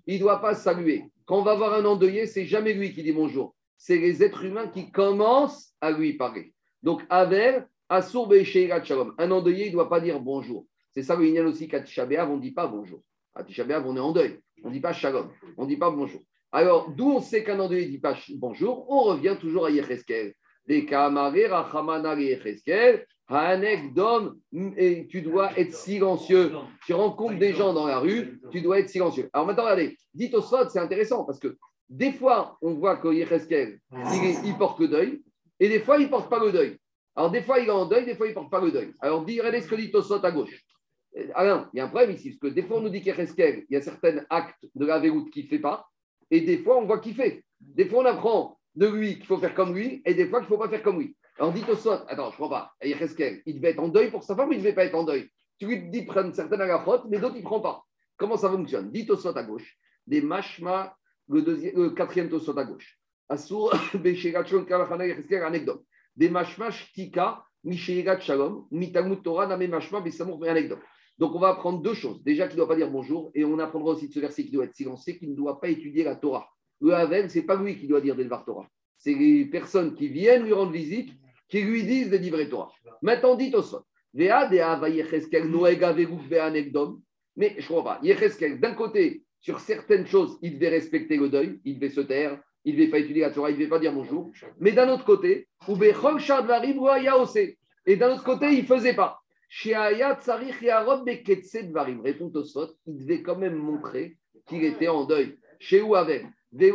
Il ne doit pas saluer. Quand on va voir un endeuillé, c'est jamais lui qui dit bonjour. C'est les êtres humains qui commencent à lui parler. Donc, Aver, Asur Shalom. Un endeuillé, il ne doit pas dire bonjour. C'est ça le aussi, Katisha on ne dit pas bonjour. À Tisha on est en deuil. On ne dit pas shalom. On ne dit pas bonjour. Alors, d'où on sait qu'un endeuillé ne dit pas bonjour? On revient toujours à Yecheskel. Des Kamaré, Rachamana, Yecheskel. Hanek Dom, et tu dois être silencieux. Tu rencontres des gens dans la rue, tu dois être silencieux. Alors maintenant, regardez, dites au c'est intéressant parce que des fois, on voit que Yecheskel, il, il porte le deuil, et des fois, il ne porte pas le deuil. Alors, des fois, il est en deuil, des fois, il ne porte pas le deuil. Alors, regardez ce que dit Tosot à gauche. Alain, il y a un problème ici, parce que des fois, on nous dit qu'Yecheskel, il y a certains actes de la véroute qu'il ne fait pas, et des fois, on voit qu'il fait. Des fois, on apprend de lui qu'il faut faire comme lui, et des fois, qu'il ne faut pas faire comme lui. Alors, dit Tosot, attends, je ne crois pas, il devait être en deuil pour sa femme ou il ne devait pas être en deuil? Tu lui dis prendre certaines faute, mais d'autres, il ne prend pas. Comment ça fonctionne? Dit Tosot à gauche, des mashma, le, deuxième, le quatrième Tosot à gauche. Asur, Besherachon, Kalachana, Yecheskel, anecdote. Des mashma, shtika, Mishégat Shalom, Mitamut Torah, Name Besamour, anecdote. Donc, on va apprendre deux choses. Déjà, qu'il ne doit pas dire bonjour, et on apprendra aussi de ce verset qui doit être silencieux, qu'il ne doit pas étudier la Torah. Le Havel, ce n'est pas lui qui doit dire des Torah. C'est les personnes qui viennent lui rendre visite qui lui disent des livrets Torah. Maintenant, dit au sol. Mais je crois pas. D'un côté, sur certaines choses, il devait respecter le deuil, il devait se taire, il ne devait pas étudier la Torah, il ne devait pas dire bonjour. Mais d'un autre côté, et d'un autre côté, il ne faisait pas. Répond il devait quand même montrer qu'il était en deuil. Chez où avec Il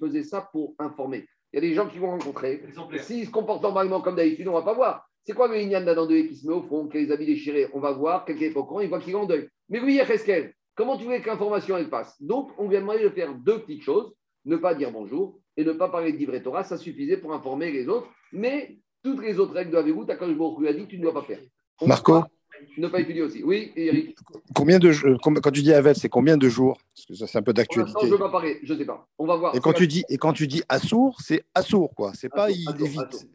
faisait ça pour informer. Il y a des gens qui vont rencontrer. S'ils se comportent normalement comme d'habitude, on ne va pas voir. C'est quoi le Inyan d'un qui se met au fond, qui a les habits déchirés On va voir, quelqu'un est au courant, il voit qu'il est en deuil. Mais oui, Yecheskel, comment tu veux que l'information elle passe? Donc, on vient demander de faire deux petites choses ne pas dire bonjour et ne pas parler de livret Torah, ça suffisait pour informer les autres. Mais toutes les autres règles de Avérou, quand je lui a dit, tu ne dois pas faire. Marco Ne pas étudier aussi. Oui, Eric. Combien de, quand tu dis Avel, c'est combien de jours? Parce que ça, c'est un peu d'actualité. je ne veux pas parler, je ne sais pas. On va voir. Et quand, tu dis, et quand tu dis Assour, c'est Assour, quoi. C'est pas il évite.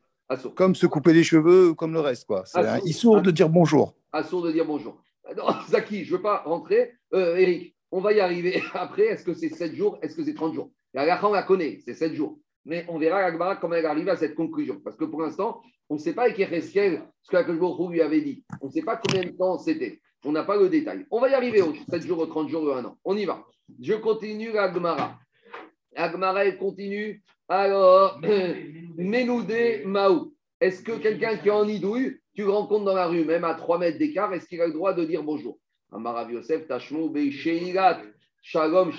Comme se couper les cheveux ou comme le reste, quoi. C'est un Issour de dire bonjour. Assour de dire bonjour. Non, Zaki, je ne veux pas rentrer. Euh, Eric, on va y arriver après. Est-ce que c'est 7 jours? Est-ce que c'est 30 jours? La on la connaît, c'est 7 jours. Mais on verra Agmara comment elle arrive à cette conclusion. Parce que pour l'instant, on ne sait pas avec ce que Akhlbourou lui avait dit. On ne sait pas combien de temps c'était. On n'a pas le détail. On va y arriver aux 7 jours, aux 30 jours, ou 1 an. On y va. Je continue Agmara. Agmara, elle continue. Alors, Menoudé Maou. Est-ce que quelqu'un qui est en idouille, tu le rencontres dans la rue, même à 3 mètres d'écart, est-ce qu'il a le droit de dire bonjour? Amarav Yosef, Beisheirat, Shalom,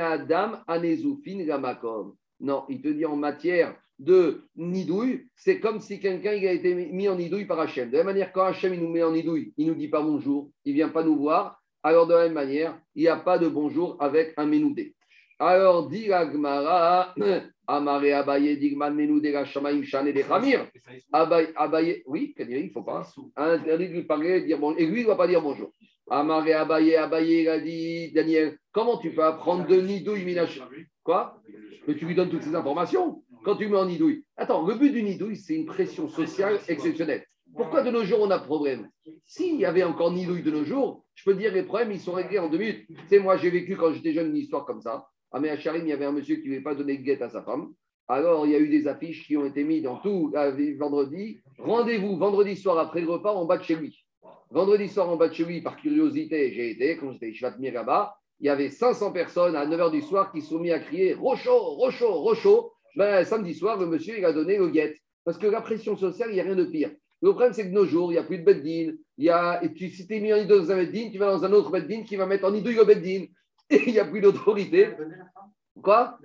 Adam, Anezufin, Gamakom. Non, il te dit en matière de nidouille, c'est comme si quelqu'un a été mis en nidouille par Hachem. De la même manière, quand Hachem il nous met en nidouille, il ne nous dit pas bonjour, il ne vient pas nous voir. Alors, de la même manière, il n'y a pas de bonjour avec un ménoudé. Alors, dit Agmara, Amare Abaye, Digman Menoudé, la Shamaim, Shane, de Khamir. Abaye, oui, il ne faut pas. Interdit de lui parler, dire bonjour. Et lui, il ne doit pas dire bonjour. Amare Abaye, Abaye, il a dit, Daniel, comment tu peux apprendre de nidouille, Minach Quoi? Mais tu lui donnes toutes ces informations quand tu mets en nidouille. Attends, le but du nidouille, c'est une pression sociale exceptionnelle. Pourquoi de nos jours on a problème? S'il y avait encore nidouille de nos jours, je peux dire les problèmes, ils sont réglés en deux minutes. Tu sais, moi, j'ai vécu quand j'étais jeune une histoire comme ça. À Méacharim, il y avait un monsieur qui ne voulait pas donner de guette à sa femme. Alors, il y a eu des affiches qui ont été mises dans tout vendredi. Rendez-vous vendredi soir après le repas en bas de chez lui. Vendredi soir en bas de chez lui, par curiosité, j'ai été, quand j'étais chez là il y avait 500 personnes à 9h du soir qui sont mis à crier Rochaud, Rochaud, Rochaud ben, samedi soir, le monsieur, il a donné le guet. Parce que la pression sociale, il n'y a rien de pire. Le problème, c'est que de nos jours, il n'y a plus de beddin. Il y a, et tu, si tu es mis en idole dans un beddin, tu vas dans un autre beddin qui va mettre en idouille le beddin. Et il n'y a plus d'autorité. Quoi?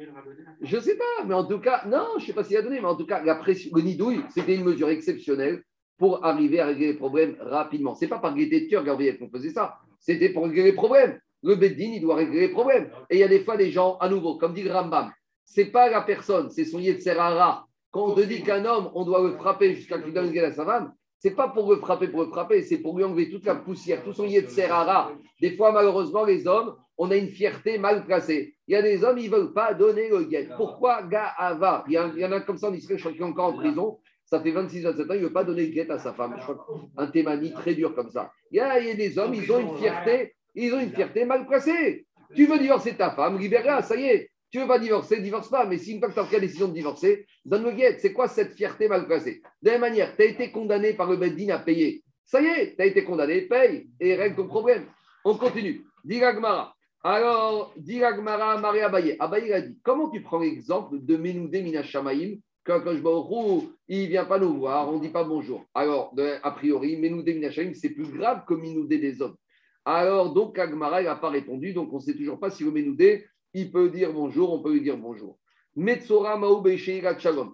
Je ne sais pas, mais en tout cas, non, je ne sais pas s'il a donné, mais en tout cas, la pression, le nidouille, c'était une mesure exceptionnelle pour arriver à régler les problèmes rapidement. Ce n'est pas par gaieté de cœur, Gabriel, qu'on faisait ça. C'était pour régler les problèmes. Le beddin, il doit régler les problèmes. Et il y a des fois des gens, à nouveau, comme dit Rambam, c'est pas la personne, c'est son Yetzerara. Quand on te dit qu'un homme, on doit le frapper jusqu'à qu'il donne à sa femme, c'est pas pour le frapper pour le frapper, c'est pour lui enlever toute la poussière, tout son Yetzerara. Des fois, malheureusement, les hommes, on a une fierté mal placée. Il y a des hommes, ils veulent pas donner le guet. Pourquoi Gaava? Il, y en a comme ça en Israël, je crois qu'il est encore en prison. Ça fait 26, 27 ans, il ne veut pas donner le guet à sa femme. Je crois un témani très dur comme ça. Il y, a, il y a des hommes, ils ont une fierté, ils ont une fierté mal placée. Tu veux divorcer ta femme, libère-la, ça y est. Tu veux pas divorcer, divorce pas. Mais si une fois que tu as pris la décision de divorcer, donne le guet. C'est quoi cette fierté mal placée? De la même manière, tu as été condamné par le Beddin à payer. Ça y est, tu as été condamné, paye et règle ton problème. On continue. Diragmara. Alors, Diragmara, Maria Abaye. Abaye a dit Comment tu prends l'exemple de Menoudé Minashamaim quand il ne vient pas nous voir, on ne dit pas bonjour. Alors, a priori, Menoudé Minashamaim, c'est plus grave que Menoudé des hommes. Alors, donc, Agmara, n'a pas répondu, donc on ne sait toujours pas si le Menoudé, il peut dire bonjour, on peut lui dire bonjour. Metzora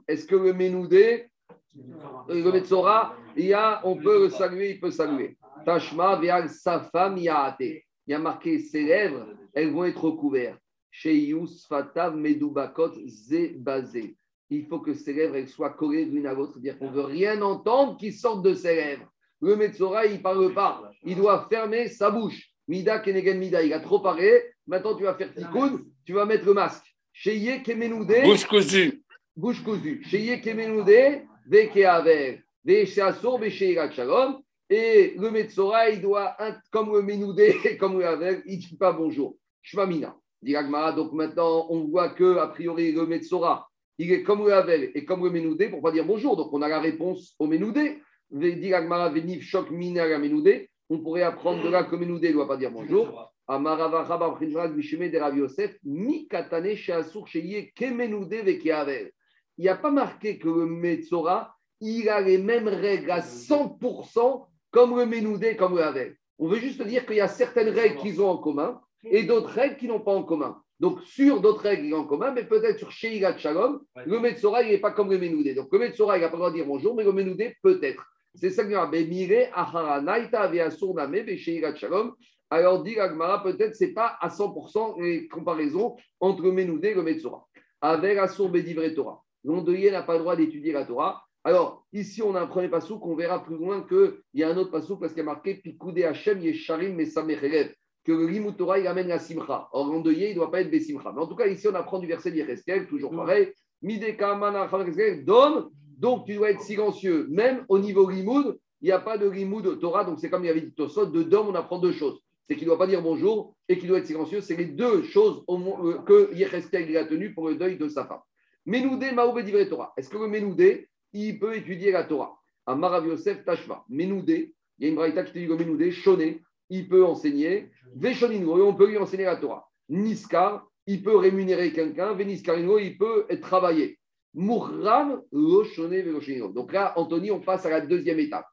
Est-ce que le Menoudé, le Metzora, il y a, on peut le saluer, il peut saluer. Tashma ve'al safam yaate. Il y a marqué ses lèvres, elles vont être recouvertes. Sheyus fatav medubakot zebazé. Il faut que ses lèvres soient collées l'une à l'autre, c'est-à-dire qu'on ne veut rien entendre qui sorte de ses lèvres. Le Metzora, il ne parle pas. Il doit fermer sa bouche. Mida kenegen mida. Il a trop parlé. Maintenant, tu vas faire tikkun, tu vas mettre le masque. Sheye kemenoudé. Bouche cousue. Bouche cousue. Sheye kemenoudé. Vekeaver. Veshasour, Vesheira Shalom. Et le Metzora, il doit, comme le Ménoudé, comme le Havel, il ne dit pas bonjour. Shvamina. Donc maintenant, on voit que, a priori, le Metzora, il est comme le Havel et comme le Ménoudé pour ne pas dire bonjour. Donc on a la réponse au Ménoudé. On pourrait apprendre de là que le Ménoudé ne doit pas dire bonjour. Il n'y a pas marqué que le Metzora, il a les mêmes règles à 100% comme le Ménoudé, comme le Havel. On veut juste dire qu'il y a certaines règles qu'ils ont en commun et d'autres règles qu'ils n'ont pas en commun. Donc, sur d'autres règles, ils ont en commun, mais peut-être sur Sheigat Shalom, le Metzora, il n'est pas comme le Ménoudé. Donc, le Metzora, il n'a pas le droit de dire bonjour, mais le Ménoudé, peut-être. C'est ça que Shalom. Alors, dit Agmara, peut-être c'est pas à 100% les comparaisons entre Ménoudé et le Metzora. Avec Assour Bedivre Torah. L'ondeuillé n'a pas le droit d'étudier la Torah. Alors, ici, on a un premier passou qu'on verra plus loin qu'il y a un autre passou parce qu'il y a marqué Pikoudé Hachem Yesharim Mesamechelev, que le Limut Torah, il amène la Simcha. Or, l'endeuillé, il ne doit pas être Simcha. Mais en tout cas, ici, on apprend du verset d'Yereskel, toujours pareil. Mideka donne, donc tu dois être silencieux. Même au niveau Limoud, il n'y a pas de Limoud Torah, donc c'est comme il avait dit Tosot, de Dom, on apprend deux choses. C'est qu'il ne doit pas dire bonjour et qu'il doit être silencieux. C'est les deux choses euh, que Yereskel a tenu pour le deuil de sa femme. Menoudé, Maoube, Torah. Est-ce que le Menoudé, il peut étudier la Torah? À Marav Yosef Tashva, Menoudé, il y a une qui te dit que Menoudé, Shoné, il peut enseigner. Veshoningo, on peut lui enseigner la Torah. Niskar, il peut rémunérer quelqu'un. Veniskarino, il peut être Donc là, Anthony, on passe à la deuxième étape.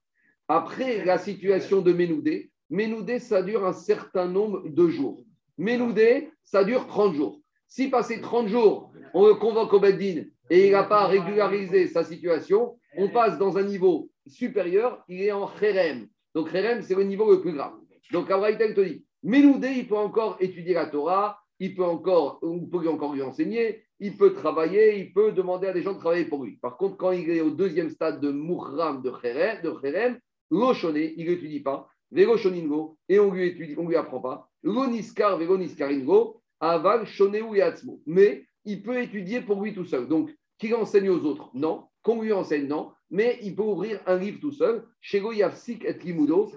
Après la situation de Menoudé, Menoudé, ça dure un certain nombre de jours. Menoudé, ça dure 30 jours. Si passé 30 jours, on le convoque au Beddin et il n'a pas régularisé sa situation, on passe dans un niveau supérieur, il est en Kherem. Donc Kherem, c'est le niveau le plus grave. Donc Abraïta te dit, Ménoudé, il peut encore étudier la Torah, il peut encore, on peut lui enseigner, il peut travailler, il peut demander à des gens de travailler pour lui. Par contre, quand il est au deuxième stade de Murram de Kherem, de Kherem Lochoné, il n'étudie pas, Véroshoningo, et on lui lui apprend pas. Loniskar, Véroniskaringo, Aval, Shonéou et Atzmo. Mais il peut étudier pour lui tout seul. Donc, qu'il enseigne aux autres, non. Qu'on lui enseigne, non. Mais il peut ouvrir un livre tout seul. Chez Yafsik et Limudo.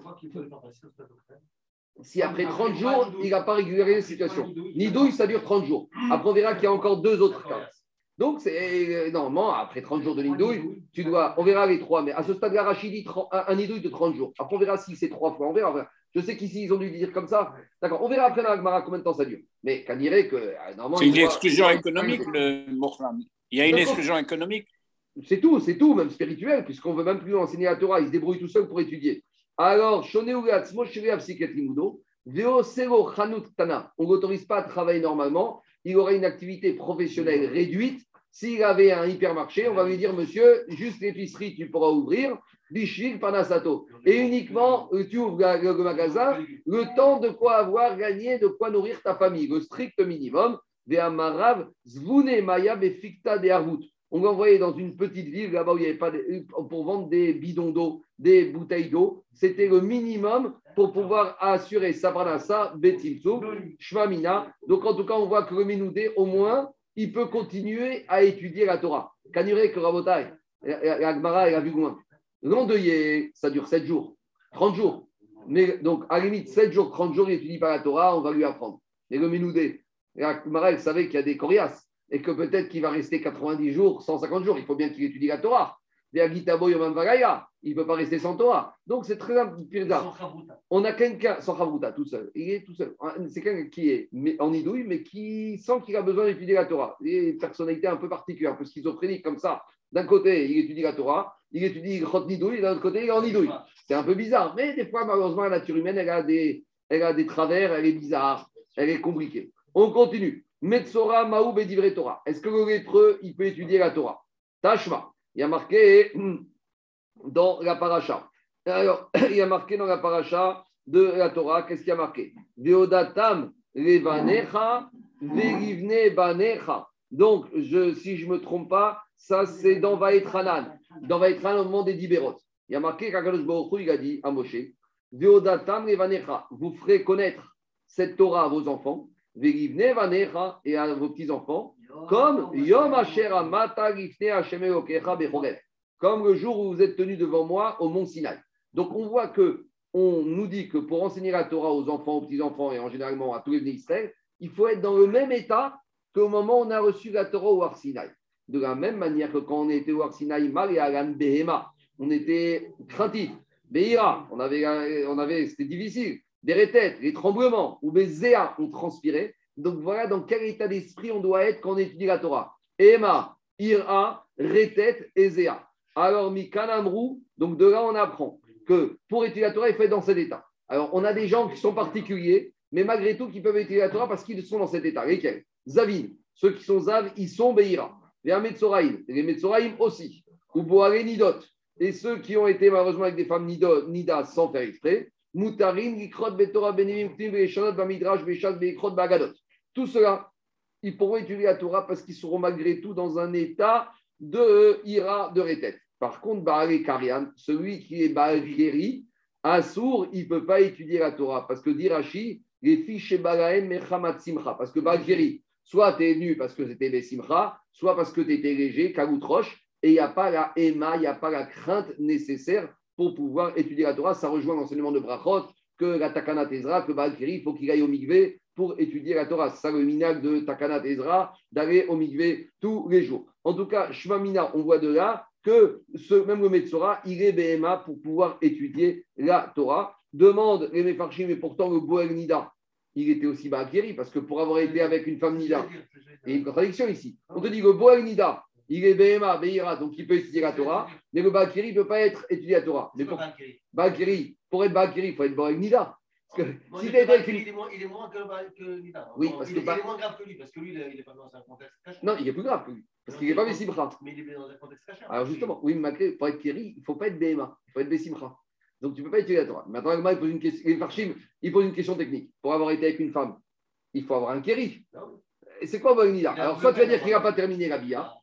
Si après 30 jours, il n'a pas régularisé la situation. Nidouille, ça dure 30 jours. Après, on verra qu'il y a encore deux autres cas. Donc, c'est euh, normalement, après 30 jours de nidouille, tu dois, on verra les trois, mais à ce stade-là, Rachidi, un nidouille de 30 jours. Après, on verra si c'est trois fois. On verra. Je sais qu'ici, ils ont dû dire comme ça. D'accord. On verra après dans Agmara combien de temps ça dure. Mais qu'on dirait que. Euh, c'est une exclusion économique, le Il y a une exclusion économique. C'est tout, c'est tout, même spirituel, puisqu'on ne veut même plus enseigner la Torah. Il se débrouille tout seul pour étudier. Alors, on ne l'autorise pas à travailler normalement. Il aura une activité professionnelle réduite. S'il avait un hypermarché, on va lui dire, monsieur, juste l'épicerie, tu pourras ouvrir. Bishvil Panasato. Et uniquement, euh, tu ouvres le magasin, le temps de quoi avoir gagné, de quoi nourrir ta famille, le strict minimum. Maya Befikta de. On l'a envoyé dans une petite ville là-bas où il n'y avait pas de, pour vendre des bidons d'eau, des bouteilles d'eau. C'était le minimum pour pouvoir assurer Sabranasa, Betimtsou, Shvamina. Donc en tout cas, on voit que le Minoudé, au moins, il peut continuer à étudier la Torah. Kanure que Rabotai, la Gemara, elle a vu loin. L'endeuillé, ça dure 7 jours, 30 jours. Mais, donc, à la limite, 7 jours, 30 jours, il étudie pas la Torah, on va lui apprendre. Mais le Ménoudé, Marel savait qu'il y a des coriaces et que peut-être qu'il va rester 90 jours, 150 jours. Il faut bien qu'il étudie la Torah. Il ne peut pas rester sans Torah. Donc c'est très important. On a quelqu'un, sans Chavruta, tout seul. Il est tout seul. C'est quelqu'un qui est en idouille, mais qui sent qu'il a besoin d'étudier la Torah. Il est une personnalité un peu particulière, un peu schizophrénique comme ça. D'un côté, il étudie la Torah, il étudie Chot Nidouille, et d'un autre côté, il est en idouille. C'est un peu bizarre. Mais des fois, malheureusement, la nature humaine, elle a des, elle a des travers, elle est bizarre, elle est compliquée. On continue. Metzora Maou Bedivre Torah. Est-ce que le lépreux, il peut étudier la Torah? Tashma. Il y a marqué dans la paracha. Alors, il y a marqué dans la paracha de la Torah, qu'est-ce qu'il y a marqué? Veodatam levanecha verivne banecha. Donc, si je ne me trompe pas, ça c'est dans Vaetranan. Dans Vaetranan, au moment des Dibérot. Il y a marqué qu'Akadosh Baruch il a dit à Moshe Veodatam levanecha. Vous ferez connaître cette Torah à vos enfants, et à vos petits-enfants, comme Yom comme le jour où vous êtes tenu devant moi au mont Sinaï. Donc on voit que on nous dit que pour enseigner la Torah aux enfants, aux petits-enfants et en généralement à tous les Israël, il faut être dans le même état qu'au moment où on a reçu la Torah au Arsinaï. De la même manière que quand on était au Arsinaï, Behema, on était craintif. Beira, on avait, on avait, c'était difficile. Des rétêtes, les tremblements, ou des zéas, on transpirait. Donc voilà dans quel état d'esprit on doit être quand on étudie la Torah. Ema, Ira, Retet, Ezea. Alors, Mikanamrou, donc de là on apprend que pour étudier la Torah, il faut être dans cet état. Alors, on a des gens qui sont particuliers, mais malgré tout qui peuvent étudier la Torah parce qu'ils sont dans cet état. Lesquels? Zavin. Ceux qui sont Zav, ils sont Beira. Les Metzoraïm. Les Metzoraïm aussi. Ou Boare Nidot. Et ceux qui ont été malheureusement avec des femmes Nida sans faire exprès. Moutarim, Betora, Benimim, Bamidrash, Veshat, Bekrot, Bagadot. Tout cela, ils pourront étudier la Torah parce qu'ils seront malgré tout dans un état de ira de rétête. Par contre, Baal Karian, celui qui est Baal un sourd, il ne peut pas étudier la Torah parce que Dirachi, les fiches Balaem Mechamat Simcha. Parce que Baal soit tu es nu parce que c'était des Simcha, soit parce que tu étais léger, Kaloutroche, et il n'y a pas la Ema, il n'y a pas la crainte nécessaire pour pouvoir étudier la Torah. Ça rejoint l'enseignement de Brachot, que la Takana Tezra, que Baal il faut qu'il aille au Migvé pour étudier la Torah. C'est ça le minag de Takana Tezra, d'aller au Migvé tous les jours. En tout cas, Shvamina, on voit de là que ce, même le Metzora, il est BMA pour pouvoir étudier la Torah. Demande les Mefarchim, mais pourtant le Boel Nida, il était aussi Bakiri, parce que pour avoir été avec une femme Nida, il y a une contradiction ici. On te dit que le Boel Nida, il est BMA, Beira, donc il peut étudier la Torah, mais le Bakiri ne peut pas être étudié la Torah. Mais pour Bakiri, pour être Bakiri, il faut être Boel Nida. Parce que si il, est il, est moins, il est moins que, que Nida. Oui, parce il, que il, est moins grave que lui, parce que lui, il n'est pas dans un contexte caché. Non, il est plus grave que lui. Parce qu'il n'est pas Bessimcha. Mais il est dans un contexte caché. Alors justement, oui, mais pour être Kiri, il ne faut pas être BMA, il faut être Bessimcha. Donc tu ne peux pas étudier la Torah. Maintenant, il pose une question, il pose une question technique. Pour avoir été avec une femme, il faut avoir un Kiri. Et c'est quoi Nida? Alors soit tu vas dire qu'il n'a pas terminé la Bia,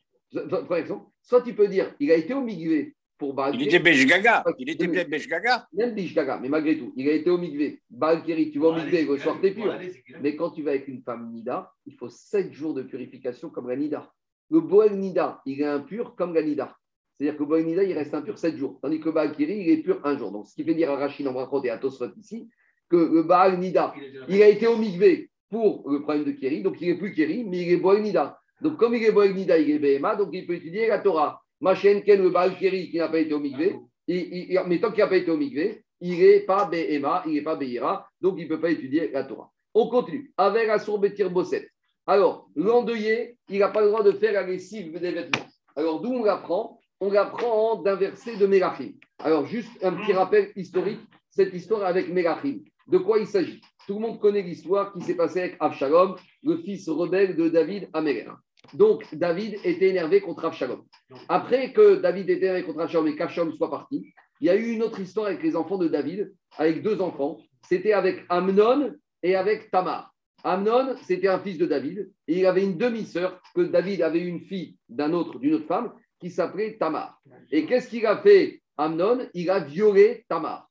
par exemple, soit tu peux dire il a été au Migvé pour Il était Beshgaga. Il était Beshgaga. Même Beshgaga, mais malgré tout, il a été au Migvé. Balkiri, tu vas au Migvé, le soir, t'es pur. Mais quand tu vas avec une femme Nida, il faut 7 jours de purification comme la Nida. Le Boel Nida, il est impur comme la Nida. C'est-à-dire que le Boel Nida, il reste impur 7 jours. Tandis que le Balkiri, il est pur un jour. Donc, ce qui fait dire à Rachid en et à Tosfot ici, que le Baal Nida, il a été au Migvé pour le problème de Kiri, donc il n'est plus Kiri, mais il est Boel Nida. Donc, comme il est Boel Nida, il est Behema, donc il peut étudier la Torah. Machen Ken, le Baal qui n'a pas été au Migvé, mais tant qu'il n'a pas été au Migvé, il n'est pas Behema, il n'est pas Beira, donc il ne peut pas étudier la Torah. On continue. Avec la sourbe Bosset. Alors, l'endeuillé, il n'a pas le droit de faire la lessive des vêtements. Alors, d'où on l'apprend? On l'apprend d'inverser de Mélachim. Alors, juste un petit rappel historique, cette histoire avec Mélachim. De quoi il s'agit? Tout le monde connaît l'histoire qui s'est passée avec Abshalom, le fils rebelle de David Améler. Donc, David était énervé contre Absalom. Après que David était énervé contre Absalom et qu'Absalom soit parti, il y a eu une autre histoire avec les enfants de David, avec deux enfants. C'était avec Amnon et avec Tamar. Amnon, c'était un fils de David, et il avait une demi-sœur, que David avait une fille d'un autre, d'une autre femme, qui s'appelait Tamar. Et qu'est-ce qu'il a fait Amnon? Il a violé Tamar.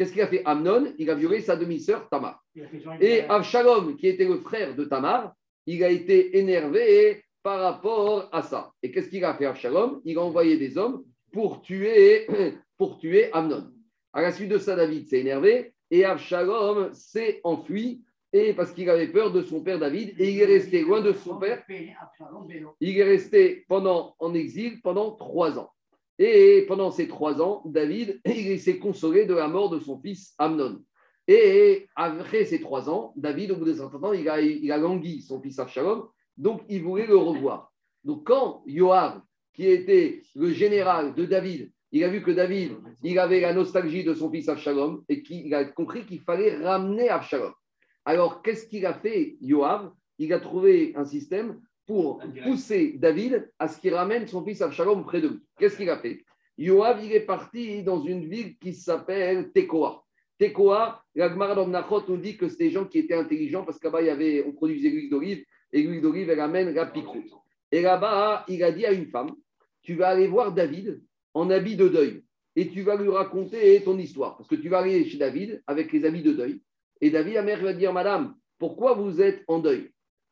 Qu'est-ce qu'il a fait? Amnon Il a violé sa demi-sœur Tamar. Et Absalom, qui était le frère de Tamar, il a été énervé par rapport à ça. Et qu'est-ce qu'il a fait Absalom Il a envoyé des hommes pour tuer, pour tuer Amnon. À la suite de ça, David s'est énervé et Absalom s'est enfui et parce qu'il avait peur de son père David et il est resté loin de son père. Il est resté pendant en exil pendant trois ans. Et pendant ces trois ans, David, s'est consolé de la mort de son fils Amnon. Et après ces trois ans, David, au bout de certain temps, il a, il a langui son fils Absalom, donc il voulait le revoir. Donc quand Yoav, qui était le général de David, il a vu que David, il avait la nostalgie de son fils Absalom et qu'il a compris qu'il fallait ramener Absalom. Alors, qu'est-ce qu'il a fait, Yoav? Il a trouvé un système pour pousser David à ce qu'il ramène son fils Absalom près de lui. Qu'est-ce qu'il a fait? Yoav, il est parti dans une ville qui s'appelle Tekoa. Tekoa, la Gemara Nachot nous dit que c'était des gens qui étaient intelligents parce qu'à-bas, il y avait, on produisait l'huile d'olive et l'huile d'olive, elle amène la. Et là-bas, il a dit à une femme Tu vas aller voir David en habit de deuil et tu vas lui raconter ton histoire. Parce que tu vas aller chez David avec les habits de deuil. Et David, la mère va dire Madame, pourquoi vous êtes en deuil?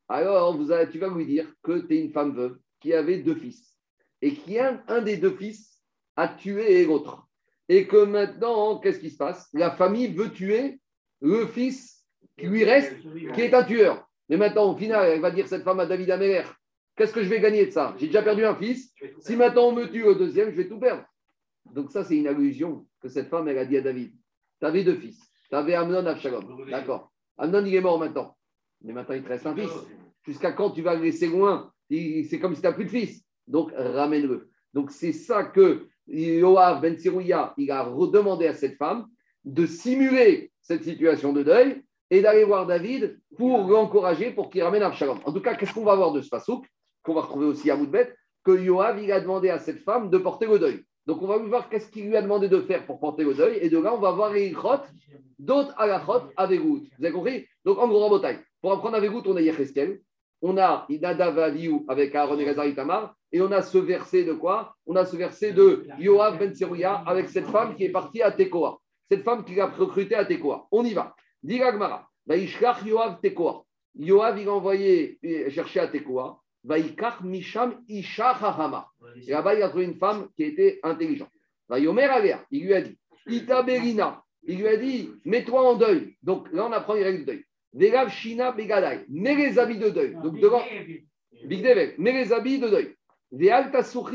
Alors, vous tu vas lui dire que tu es une femme veuve qui avait deux fils et qui, un, un des deux fils, a tué l'autre. Et que maintenant, qu'est-ce qui se passe? La famille veut tuer le fils qui lui reste, qui est un tueur. Mais maintenant, au final, elle va dire cette femme à David Améler Qu'est-ce que je vais gagner de ça? J'ai déjà perdu un fils. Si maintenant on me tue au deuxième, je vais tout perdre. Donc ça, c'est une allusion que cette femme, elle a dit à David. Tu avais deux fils. Tu avais Amnon Absalom. D'accord. Amnon, il est mort maintenant. Mais maintenant, il te reste un fils. Jusqu'à quand tu vas le laisser loin? C'est comme si tu n'as plus de fils. Donc, ramène-le. Donc, c'est ça que Yoav Ben Sirouya, il a redemandé à cette femme de simuler cette situation de deuil et d'aller voir David pour l'encourager pour qu'il ramène Absalom. En tout cas, qu'est-ce qu'on va voir de ce pasouk qu'on va retrouver aussi à Moudbet, que Yoav, il a demandé à cette femme de porter le deuil. Donc, on va voir qu'est-ce qu'il lui a demandé de faire pour porter le deuil. Et de là, on va voir les d'autres à la avec Vous avez compris? Donc, en gros, en pour apprendre avec on a Yecheskel, on a Idada Valiou avec Aaron et Itamar, et on a ce verset de quoi? On a ce verset de Yoav Ben Serouya avec cette femme qui est partie à Tekoa. Cette femme qui a recruté à Tekoa. On y va. Diragmara. Yoav Tekoa. Yoav, il a envoyé chercher à Tekoa. Vaikach Misham Isha Et là-bas, il a trouvé une femme qui était intelligente. Vayomer Alea, il lui a dit Ita Berina, il lui a dit Mets-toi en deuil. Donc là, on apprend les règles de deuil. Velav Shina Begadai, mets les habits de deuil. Donc devant, Big Devek, mets les habits de deuil.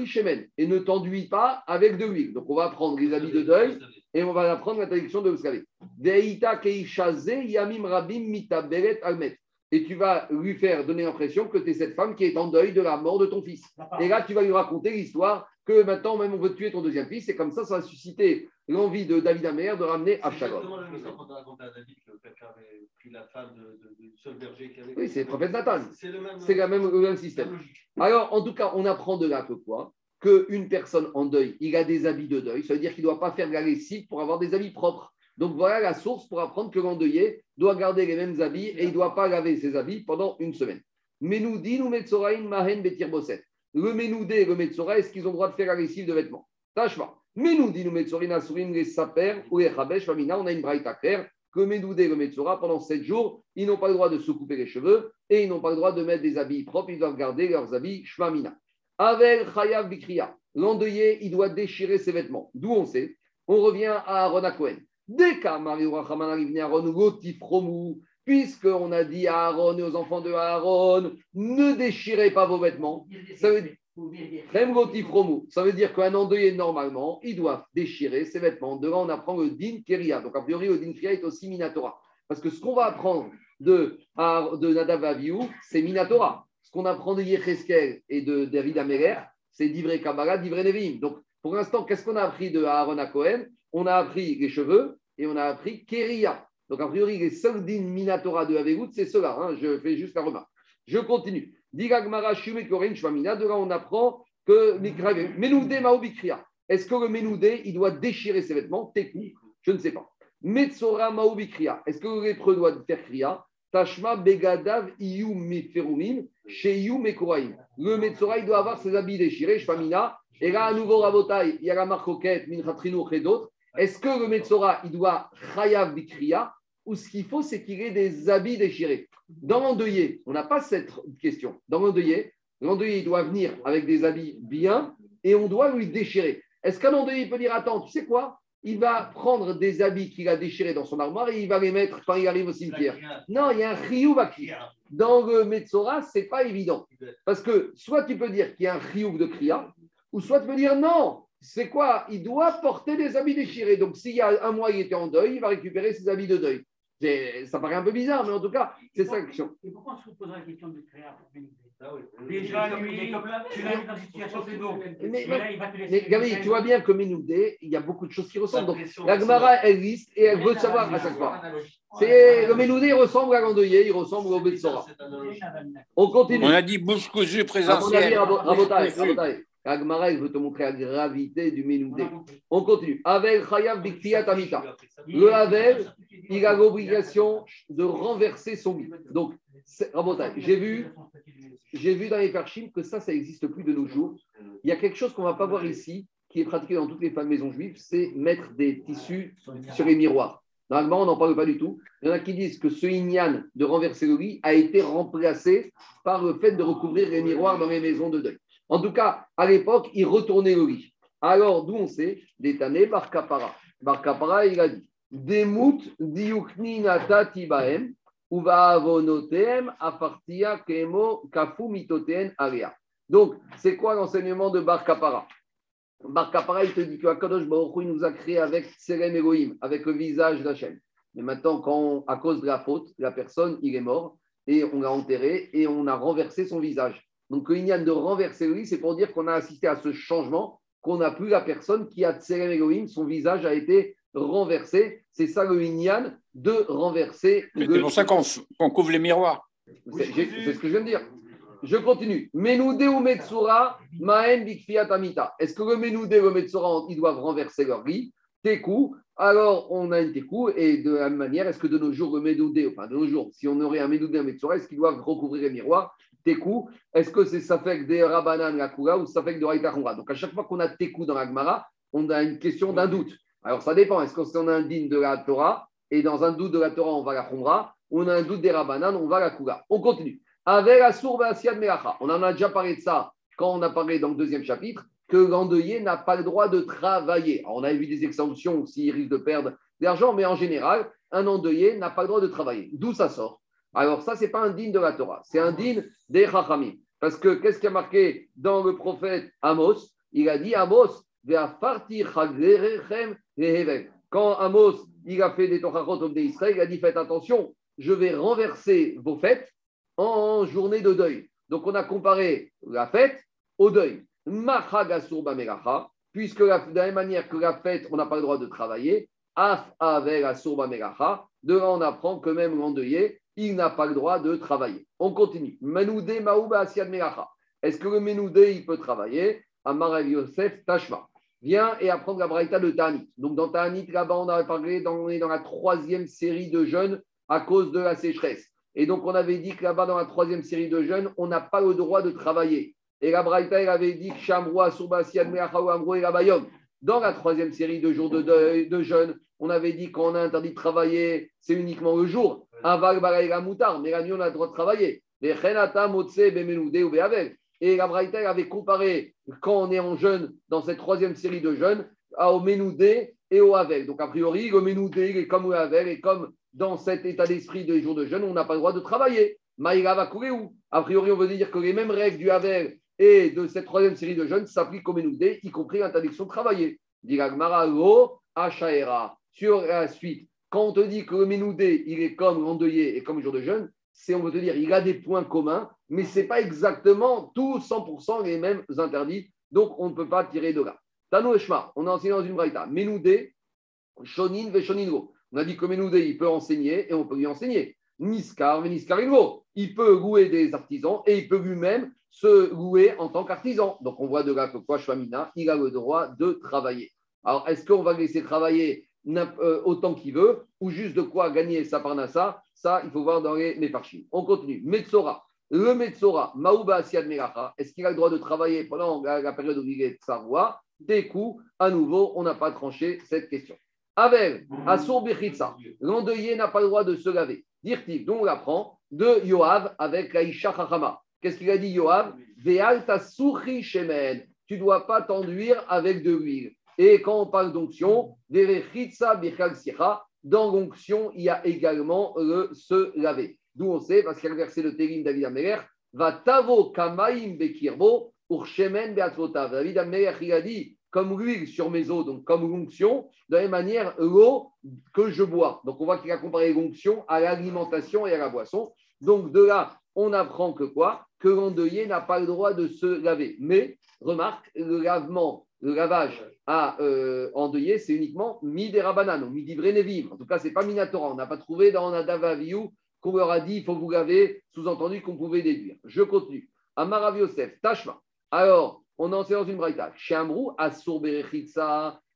Shemen, et ne t'enduis pas avec de l'huile. Donc on va prendre les habits de deuil et on va apprendre l'interdiction de l'escalier. Veita Keishaze Yamim Rabim Mitaberet Almet et tu vas lui faire donner l'impression que tu es cette femme qui est en deuil de la mort de ton fils. Et là, tu vas lui raconter l'histoire que maintenant, même on veut tuer ton deuxième fils, et comme ça, ça va susciter l'envie de David Amer de ramener Absalom. Oui, c'est le prophète Nathan. C'est le même, le même système. Alors, en tout cas, on apprend de là que quoi Qu'une personne en deuil, il a des habits de deuil, ça veut dire qu'il ne doit pas faire de la lessive pour avoir des habits propres. Donc voilà la source pour apprendre que l'endeuillé doit garder les mêmes habits et il ne doit pas laver ses habits pendant une semaine. Menoudi ou Metzoraïn Mahen Betir Bosset. Le Menoudé et le Metzora, est-ce qu'ils ont le droit de faire la lessive de vêtements? Tâche-moi. Menoudi ou Metzorin Asurin les Saper ou les Chabesh Famina, on a une braïta claire que Menoudé et le Metzora, pendant sept jours, ils n'ont pas le droit de se couper les cheveux et ils n'ont pas le droit de mettre des habits propres, ils doivent garder leurs habits Shvamina. Avec Chayav Bikriya, l'endeuillé, il doit déchirer ses vêtements. D'où on sait On revient à Aaron Cohen. Dès puisqu'on a dit à Aaron et aux enfants de Aaron, ne déchirez pas vos vêtements. Ça veut dire, ça veut dire qu'un endeuillé, normalement, il doit déchirer ses vêtements. Devant, on apprend le din keria. Donc, a priori, le din keria est aussi minatora. Parce que ce qu'on va apprendre de, de Nadav c'est minatora. Ce qu'on apprend de Yecheskel et de David Améler, c'est d'Ivré Kabbalah, d'Ivré Nevim. Donc, pour l'instant, qu'est-ce qu'on a appris de Aaron à Cohen? On a appris les cheveux et on a appris Keria. Donc, a priori, les seuls din Minatora de Avegout, c'est cela. Hein. je fais juste la remarque. Je continue. De là, on apprend que Menoudé Maobikria. Est-ce que le Menoudé, il doit déchirer ses vêtements Technique, je ne sais pas. Metsora Maobikria. Est-ce que le lépreux doit faire Kriya? Tashma Begadav Iyu Meferumim chez Iyu Mekoraim. Le Metsora, il doit avoir ses habits déchirés, Shvamina. Et là, à nouveau, Rabotai, il y a la marque Minchatrino et d'autres. Est-ce que le Metzora, il doit Chayav Bikriya ou ce qu'il faut, c'est qu'il ait des habits déchirés Dans l'endeuillé, on n'a pas cette question. Dans l'endeuillé, l'endeuillé, il doit venir avec des habits bien et on doit lui déchirer. Est-ce qu'un endeuillé peut dire Attends, tu sais quoi? Il va prendre des habits qu'il a déchirés dans son armoire et il va les mettre quand il arrive au cimetière. Non, il y a un chiyuv Dans le Metzora, ce n'est pas évident. Parce que soit tu peux dire qu'il y a un chiyuv de kriya, ou soit tu peux dire non, c'est quoi? Il doit porter des habits déchirés. Donc, s'il y a un mois, il était en deuil, il va récupérer ses habits de deuil. Ça paraît un peu bizarre, mais en tout cas, c'est ça la question. Et pourquoi on se poserait la question de créa ah Déjà, lui, tu l'as mis dans une situation de dos. Mais, mais Gabi, tu vois bien que Ménoudé, il y a beaucoup de choses qui ressemblent. Donc, la Gemara, elle liste et elle veut savoir à chaque fois. C'est, le Ménoudé, il ressemble à l'Andeuillé, il ressemble au Betsora. On continue. On a dit bouche cousue présentielle. La Gemara, elle veut te montrer la gravité du Ménoudé. On continue. Avec Chayav Biktiat Amita. Le Havel, il a l'obligation de renverser son lit. Donc, j'ai vu, j'ai vu dans les Farchim que ça, ça n'existe plus de nos jours. Il y a quelque chose qu'on ne va pas voir ici, qui est pratiqué dans toutes les femmes maisons juives, c'est mettre des tissus sur les miroirs. Normalement, on n'en parle pas du tout. Il y en a qui disent que ce ignan de renverser le lit a été remplacé par le fait de recouvrir les miroirs dans les maisons de deuil. En tout cas, à l'époque, il retournait le lit. Alors, d'où on sait Détané Bar Kapara. Bar Kapara, il a dit Demut diukni nata tibaem donc, c'est quoi l'enseignement de Bar Kapara Bar Kapara, il te dit que Akadosh Baruch nous a créé avec Serem Elohim, avec le visage d'Hachem. Mais maintenant, quand à cause de la faute, la personne, il est mort, et on l'a enterré, et on a renversé son visage. Donc, y a de renverser lui, c'est pour dire qu'on a assisté à ce changement, qu'on n'a plus la personne qui a Serem Elohim, son visage a été renversé. C'est ça le Inyan de renverser. C'est pour ça qu'on couvre les miroirs. C'est ce que je viens de dire. Je continue. Menoudé ou Metsura, Maen Amita. Est-ce que le Menoudé et le Metsura, ils doivent renverser leur lit Tekou. Alors, on a une Tekou. Et de la même manière, est-ce que de nos jours, le Menoudé, enfin de nos jours, si on aurait un Menoudé et un Metsura, est-ce qu'ils doivent recouvrir les miroirs? Tekou. Est-ce que c'est ça fait des Rabanan la Kula ou ça fait de Raïta Donc, à chaque fois qu'on a Tekou dans la Gemara, on a une question d'un doute. Alors ça dépend. Est-ce qu'on a un digne de la Torah et dans un doute de la Torah, on va la Khumra? Ou on a un doute des Rabbanan, on va la Kula On continue. Avec la sourbe Melacha. On en a déjà parlé de ça quand on a parlé dans le deuxième chapitre que l'endeuillé n'a pas le droit de travailler. Alors, on a vu des exemptions s'il risque de perdre de l'argent, mais en général, un endeuillé n'a pas le droit de travailler. D'où ça sort? Alors, ça, ce n'est pas un digne de la Torah, c'est un digne des Chachamim. Parce que qu'est-ce qui a marqué dans le prophète Amos? Il a dit Amos, quand Amos il a fait des Tochachot d'Israël, il a dit Faites attention, je vais renverser vos fêtes en journée de deuil. Donc on a comparé la fête au deuil. puisque de la même manière que la fête, on n'a pas le droit de travailler, Af avec de là on apprend que même l'endeuillé, il n'a pas le droit de travailler. On continue. Menoudé Maouba Est-ce que le Menoudé, il peut travailler? Amar Yosef Tashma. Viens et apprendre la braïta de Tanit. Donc, dans Tanit, là-bas, on a parlé, dans, on est dans la troisième série de jeûnes à cause de la sécheresse. Et donc, on avait dit que là-bas, dans la troisième série de jeûnes, on n'a pas le droit de travailler. Et la braïta, elle avait dit que dans la troisième série de jours de, de, jeûne, on avait dit qu'on a interdit de travailler, c'est uniquement le jour. Aval, moutar, mais la nuit, on a le droit de travailler. Et la Braïta avait comparé quand on est en jeûne, dans cette troisième série de jeûnes, au Ménoudé et au Havel. Donc, a priori, le Ménoudé est comme le Havel, et comme dans cet état d'esprit de jours de jeûne, on n'a pas le droit de travailler. Maïra va courir où? A priori, on veut dire que les mêmes règles du Havel et de cette troisième série de jeûnes s'appliquent au Ménoudé, y compris l'interdiction de travailler. Diragmara, Achaera. Sur la suite, quand on te dit que le Ménoudé, il est comme l'endeuillé et comme jour de jeûne, c'est, on veut te dire, il a des points communs, mais ce n'est pas exactement tous 100% les mêmes interdits, donc on ne peut pas tirer de là. Tano Eshma, on a enseigné dans une braïta, Menoudé, Shonin Veshoningo. On a dit que Menoudé, il peut enseigner et on peut lui enseigner. Niskar, Niskaringo, il peut louer des artisans et il peut lui-même se louer en tant qu'artisan. Donc on voit de là que quoi, Shwamina, il a le droit de travailler. Alors, est-ce qu'on va laisser travailler autant qu'il veut, ou juste de quoi gagner sa parnassa, ça, il faut voir dans les Mefarchim. On continue. Metzora. Le Metzora, Maouba Asiad Melacha, est-ce qu'il a le droit de travailler pendant la, période où il est Sarwa Des coups, à nouveau, on n'a pas tranché cette question. Avel, Asur Bechitsa, l'endeuillé n'a pas le droit de se laver. Dirtiv, donc on l'apprend de Yoav avec Aïcha Chachama. Qu'est-ce qu'il a dit Yoav? Veal shemen. Tu ne dois pas t'enduire avec de l'huile. Et quand on parle d'onction, dans l'onction, il y a également le se laver. D'où on sait, parce qu'il y a le verset de Télim David Améler, va tavo kamaim bekirbo urshemen beatrotav. David Améler, il a dit comme l'huile sur mes os, donc comme l'onction, de la même manière, l'eau que je bois. Donc on voit qu'il a comparé l'onction à l'alimentation et à la boisson. Donc de là, on apprend que quoi? Que l'endeuillé n'a pas le droit de se laver. Mais, remarque, le lavement, le lavage à euh, endeuillé, c'est uniquement mi des rabanan, mi nevim. En tout cas, c'est pas minatora. On n'a pas trouvé dans Nadavaviou qu'on leur a dit il faut vous laver, sous-entendu qu'on pouvait déduire. Je continue. Amarav Yosef, Tashma. Alors, on en sait dans une braïta. Shamrou, Asur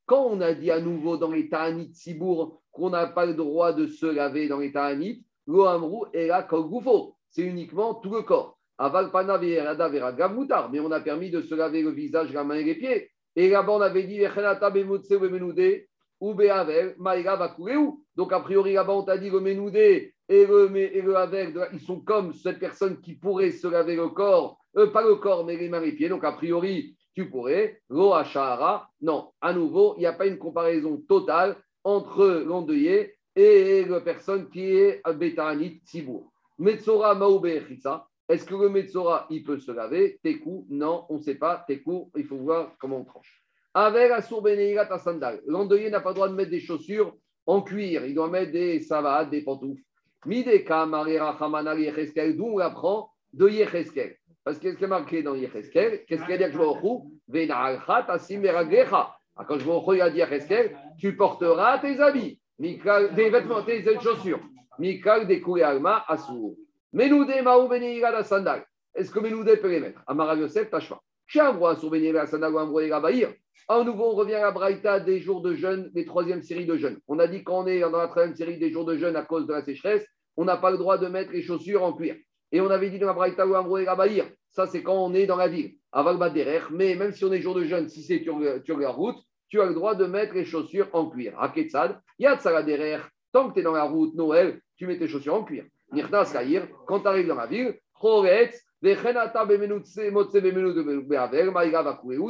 Quand on a dit à nouveau dans les Ta'anit Sibour qu'on n'a pas le droit de se laver dans les Ta'anit, Lo Amrou et la C'est uniquement tout le corps. Avalpana Verada Vera Gavmutar. Mais on a permis de se laver le visage, la main et les pieds. Et là-bas, on avait dit ou Donc, a priori, là-bas, on t'a dit le et le, et le ils sont comme cette personne qui pourrait se laver le corps euh, pas le corps, mais les mains et les pieds. Donc, a priori, tu pourrais. Lo Non, à nouveau, il n'y a pas une comparaison totale entre l'endeuillé et la personne qui est Betanit Tibour. Metzora Est-ce que le Metzora, il peut se laver? Tekou, non, on ne sait pas. Tekou, il faut voir comment on tranche. Avec la ta sandal. L'endeuillé n'a pas le droit de mettre des chaussures en cuir. Il doit mettre des savates, des pantoufles. Mideka, Marira, Hamana, Yecheskel. D'où on apprend de Yecheskel? Parce qu'est-ce qui est marqué dans Yecheskel Qu'est-ce qu'il y a dit à Quand je vois il a tu porteras tes habits, des vêtements, tes chaussures. Mikal de Alma Asur. Menoudé Maou Benira la sandal. Est-ce que Menoudé peut les mettre? Amara Yosef, Tachma. Chambre sur Benira la sandal ou Bahir. À nouveau, on revient à Braïta des jours de jeûne, des troisième séries de jeûne. On a dit qu'on est dans la troisième série des jours de jeûne à cause de la sécheresse, on n'a pas le droit de mettre les chaussures en cuir. Et on avait dit dans la Braïta ou Ambroïra Bahir. Ça, c'est quand on est dans la ville. derrière. Mais même si on est jour de jeûne, si c'est sur, la route, tu as le droit de mettre les chaussures en cuir. À Ketsad, derrière. Tant que tu es dans la route Noël, tu mets tes chaussures en cuir. Quand tu arrives dans la ville,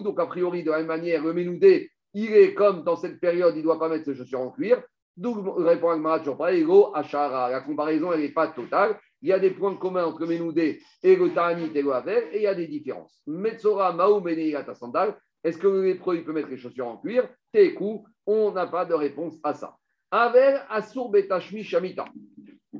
donc a priori, de la même manière, le Ménoudé, il est comme dans cette période, il ne doit pas mettre ses chaussures en cuir. Donc, répond Agmara, toujours pas, La comparaison, elle n'est pas totale. Il y a des points communs entre et le Ta'anit et le et il y a des différences. Metzora, Maou, ta sandal. Est-ce que le lépreux, il peut mettre les chaussures en cuir Tekou, on n'a pas de réponse à ça. Asur, Betashmi, Shamita.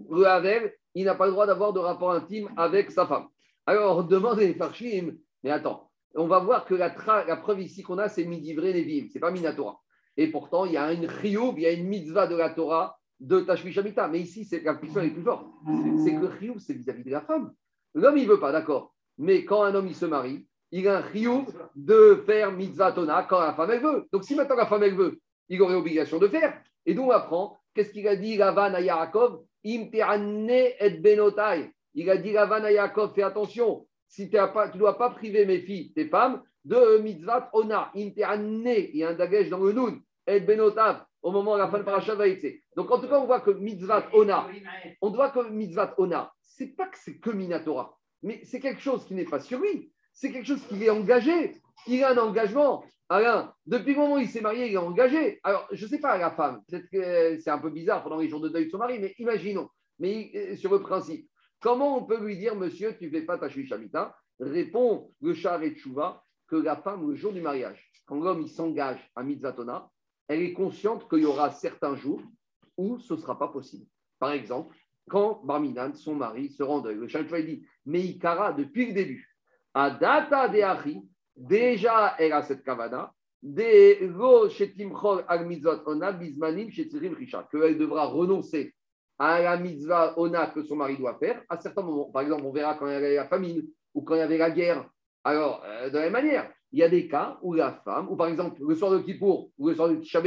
Le il n'a pas le droit d'avoir de rapport intime avec sa femme. Alors, demandez Farshim, mais attends, on va voir que la, preuve ici qu'on a, c'est Midivré Nevim, ce n'est pas Minatora. Et pourtant, il y a une Rioub, il y a une mitzvah de la Torah de Tashmi Shamita. Mais ici, c'est la puissance est plus forte. C'est que Rioub, c'est vis-à-vis de la femme. L'homme, il ne veut pas, d'accord. Mais quand un homme, il se marie, il a un Rioub de faire mitzvah tona quand la femme, elle veut. Donc, si maintenant la femme, elle veut, il aurait obligation de faire. Et donc, on apprend, qu'est-ce qu'il a dit, Lavan à Yaakov? Et. Il a dit à Yaakov, fais attention, si tu ne dois pas priver mes filles, tes femmes, de mitzvah ona. Im il y a un dagage dans le noun, et benotav au moment où la fin de parachat. Donc, en tout cas, on voit que mitzvah ona, on voit que mitzvah ona, c'est pas que c'est que Minatora, mais c'est quelque chose qui n'est pas sur lui. C'est quelque chose qui est engagé. Il a un engagement. Alain, depuis le moment où il s'est marié, il est engagé. Alors, je ne sais pas, la femme, peut-être que c'est un peu bizarre pendant les jours de deuil de son mari, mais imaginons, mais euh, sur le principe, comment on peut lui dire, monsieur, tu ne fais pas ta shamita Répond le char et Chouva que la femme, le jour du mariage, quand l'homme s'engage à mitzvatona, elle est consciente qu'il y aura certains jours où ce ne sera pas possible. Par exemple, quand Barminan, son mari, se rend deuil, le Shalchouva dit Meikara, depuis le début, à data de déjà elle a cette kavana, qu'elle devra renoncer à la mitzvah ona que son mari doit faire à certains moments. Par exemple, on verra quand il y avait la famine ou quand il y avait la guerre. Alors, euh, de la même manière, il y a des cas où la femme, ou par exemple le soir de Kippour ou le soir de Tisha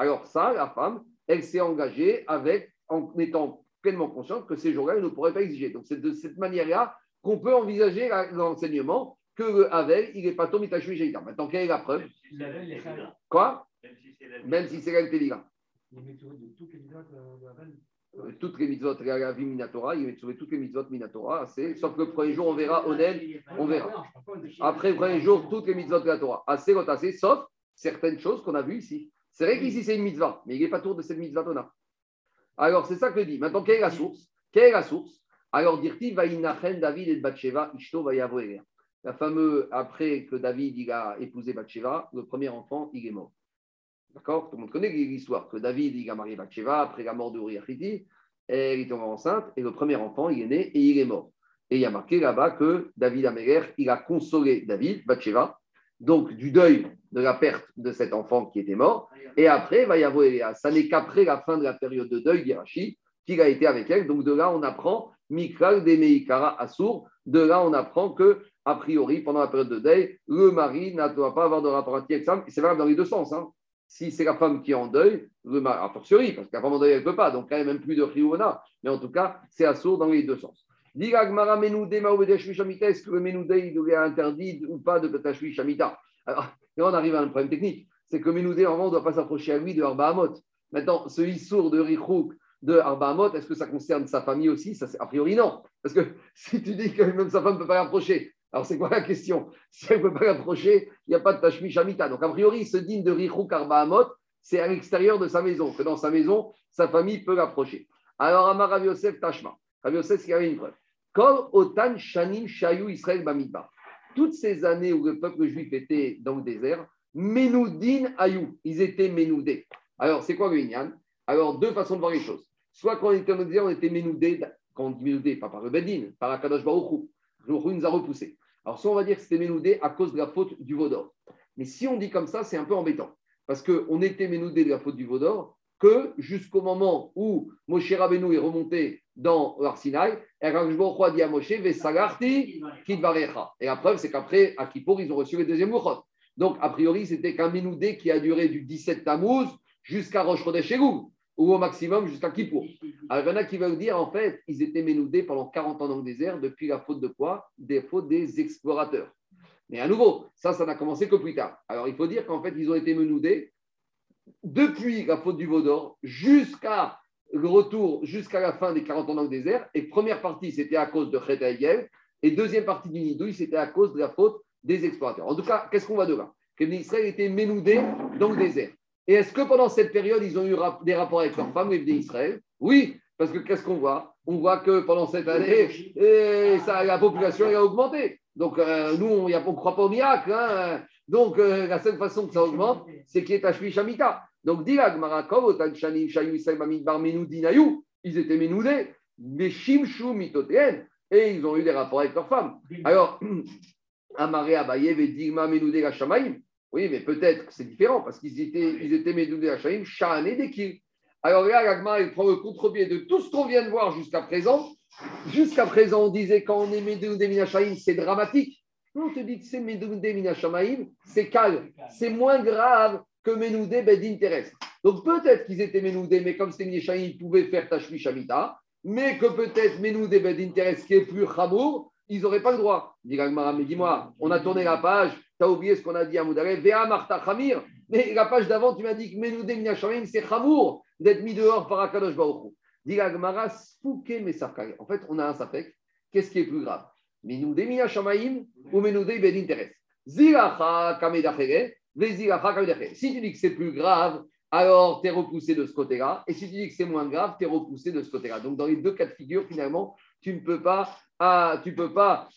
alors ça, la femme, elle s'est engagée avec, en étant pleinement consciente que ces jours-là, elle ne pourrait pas exiger. Donc c'est de cette manière-là qu'on peut envisager l'enseignement que le Havel, il n'est pas Tom Itachui Maintenant, quelle est la preuve. Quoi? Même si c'est la Télira. Euh, toutes les mitzvot, la vie Minatora, il va sauver toutes les mitzvot Minatora, sauf que le premier jour, on verra Onen, on verra. Après le premier jour, toutes les mitzvot de la Torah, assez assez, sauf certaines choses qu'on a vues ici. C'est vrai qu'ici, c'est une mitzvah, mais il n'est pas tour de cette mitzvah Tona. Alors, c'est ça que je dis. Maintenant, quelle est la source? Quelle est la source? Alors, Dirti va David et Batsheva, Ishto va la fameuse, après que David il a épousé Bathsheba, le premier enfant, il est mort. D'accord? Tout le monde connaît l'histoire que David il a marié Bathsheba après la mort de Uriah elle est tombée enceinte et le premier enfant, il est né et il est mort. Et il y a marqué là-bas que David Améler, il a consolé David, Bathsheba, donc du deuil de la perte de cet enfant qui était mort. Et après, va y avoir. Ça n'est qu'après la fin de la période de deuil d'Irachi qu'il a été avec elle. Donc de là, on apprend Mikral de Meikara Assour. De là, on apprend que, a priori, pendant la période de deuil, le mari ne doit pas avoir de rapport avec femme. C'est valable dans les deux sens. Hein si c'est la femme qui est en deuil, le mari, a fortiori, parce que la femme en deuil, elle ne peut pas, donc quand même, même plus de Riouna. Mais en tout cas, c'est assaut dans les deux sens. Est-ce que le Menoudé, il est interdit ou pas de Tashmi Shamita? Alors, on arrive à un problème technique. C'est que Menoudé, en ne doit pas s'approcher à lui de Arba Hamot. Maintenant, ce Issour de Richouk de Arba Hamot, est-ce que ça concerne sa famille aussi? Ça, A priori, non. Parce que si tu dis que même sa femme ne peut pas l'approcher, alors, c'est quoi la question? Si elle ne peut pas l'approcher, il n'y a pas de Tashmi Shamita. Donc, a priori, ce digne de Richou Karbahamot, c'est à l'extérieur de sa maison, que dans sa maison, sa famille peut l'approcher. Alors, Amar Rav Yosef Tashma. Rav Yosef, il y avait une preuve. Comme Otan Shanim Shayu Israël Bamidbar. Toutes ces années où le peuple juif était dans le désert, Menoudin Ayou, ils étaient Ménoudés. Alors, c'est quoi le Inyan? Alors, deux façons de voir les choses. Soit quand on était dans le désert, on était Ménoudés, quand on dit Ménoudés, pas par le Bedin, par Akadosh Baruch Nous a repoussés. Alors, soit on va dire que c'était ménoudé à cause de la faute du Vaudor. Mais si on dit comme ça, c'est un peu embêtant. Parce qu'on était ménoudé de la faute du Vaudor que jusqu'au moment où Moshe Rabbeinu est remonté dans l'Arsinaï, et a dit à Moshe, Et la preuve, c'est qu'après, à Kippour, ils ont reçu le deuxième Luchot. Donc, a priori, c'était qu'un ménoudé qui a duré du 17 Tammuz jusqu'à Rosh Chodesh ou au maximum jusqu'à Kippour. Alors, il y en a qui veulent dire, en fait, ils étaient ménoudés pendant 40 ans dans le désert depuis la faute de quoi? Des fautes des explorateurs. Mais à nouveau, ça, ça n'a commencé que plus tard. Alors, il faut dire qu'en fait, ils ont été ménoudés depuis la faute du Vaudor jusqu'à le retour, jusqu'à la fin des 40 ans dans le désert. Et première partie, c'était à cause de Chet Et deuxième partie du Nidouille, c'était à cause de la faute des explorateurs. En tout cas, qu'est-ce qu'on va de là? Que Israël était ménoudé dans le désert. Et est-ce que pendant cette période, ils ont eu des rapports avec leurs femmes, les d'Israël Oui, parce que qu'est-ce qu'on voit? On voit que pendant cette année, et ça, la population a augmenté. Donc, euh, nous, on ne croit pas au miracle. Hein. Donc, euh, la seule façon que ça augmente, c'est qu'il y ait Tashmi Shamita. Donc, Dilag Marakov, Shanim, Shayu, Bar, Dinayu, ils étaient ménoudés, mais Shimshu, Mitotéen, et ils ont eu des rapports avec leurs femmes. Alors, Amaré Abayev et Digma, Menoudé, la Shamaïm, oui, mais peut-être que c'est différent parce qu'ils étaient, ils étaient Medoudé Hachaim, et Dekir. Alors là, l'agma, il prend le contre-pied de tout ce qu'on vient de voir jusqu'à présent. Jusqu'à présent, on disait quand on est Medoudé c'est dramatique. Nous, on te dit que c'est Medoudé Minachaim, c'est calme, c'est moins grave que Menoudé Bedin terrestre. Donc peut-être qu'ils étaient Menoudé, mais comme c'était Minachaim, ils pouvaient faire Tashmi Shamita, mais que peut-être Menoudé Bedin terrestre, qui est plus Chamour, ils n'auraient pas le droit. Dit mais dis-moi, on a tourné la page, tu as oublié ce qu'on a dit à Moudare, Vea Marta Khamir, mais la page d'avant, tu m'as dit que Menoudé Minashamim, c'est Khamour d'être mis dehors par Akadosh Baruch Dit Gmara, Spouké Mesafkage. En fait, on a un sapek. Qu'est-ce qui est plus grave? Menoudé Minashamayim ou Menoudé Bedin Teres? Ziracha Kamedachere, Veziracha Kamedachere. Si tu dis que c'est plus grave, alors tu es repoussé de ce côté-là. Et si tu dis que c'est moins grave, tu es repoussé de ce côté-là. Donc, dans les deux cas de figure, finalement, tu ne peux pas, ah, tu peux pas,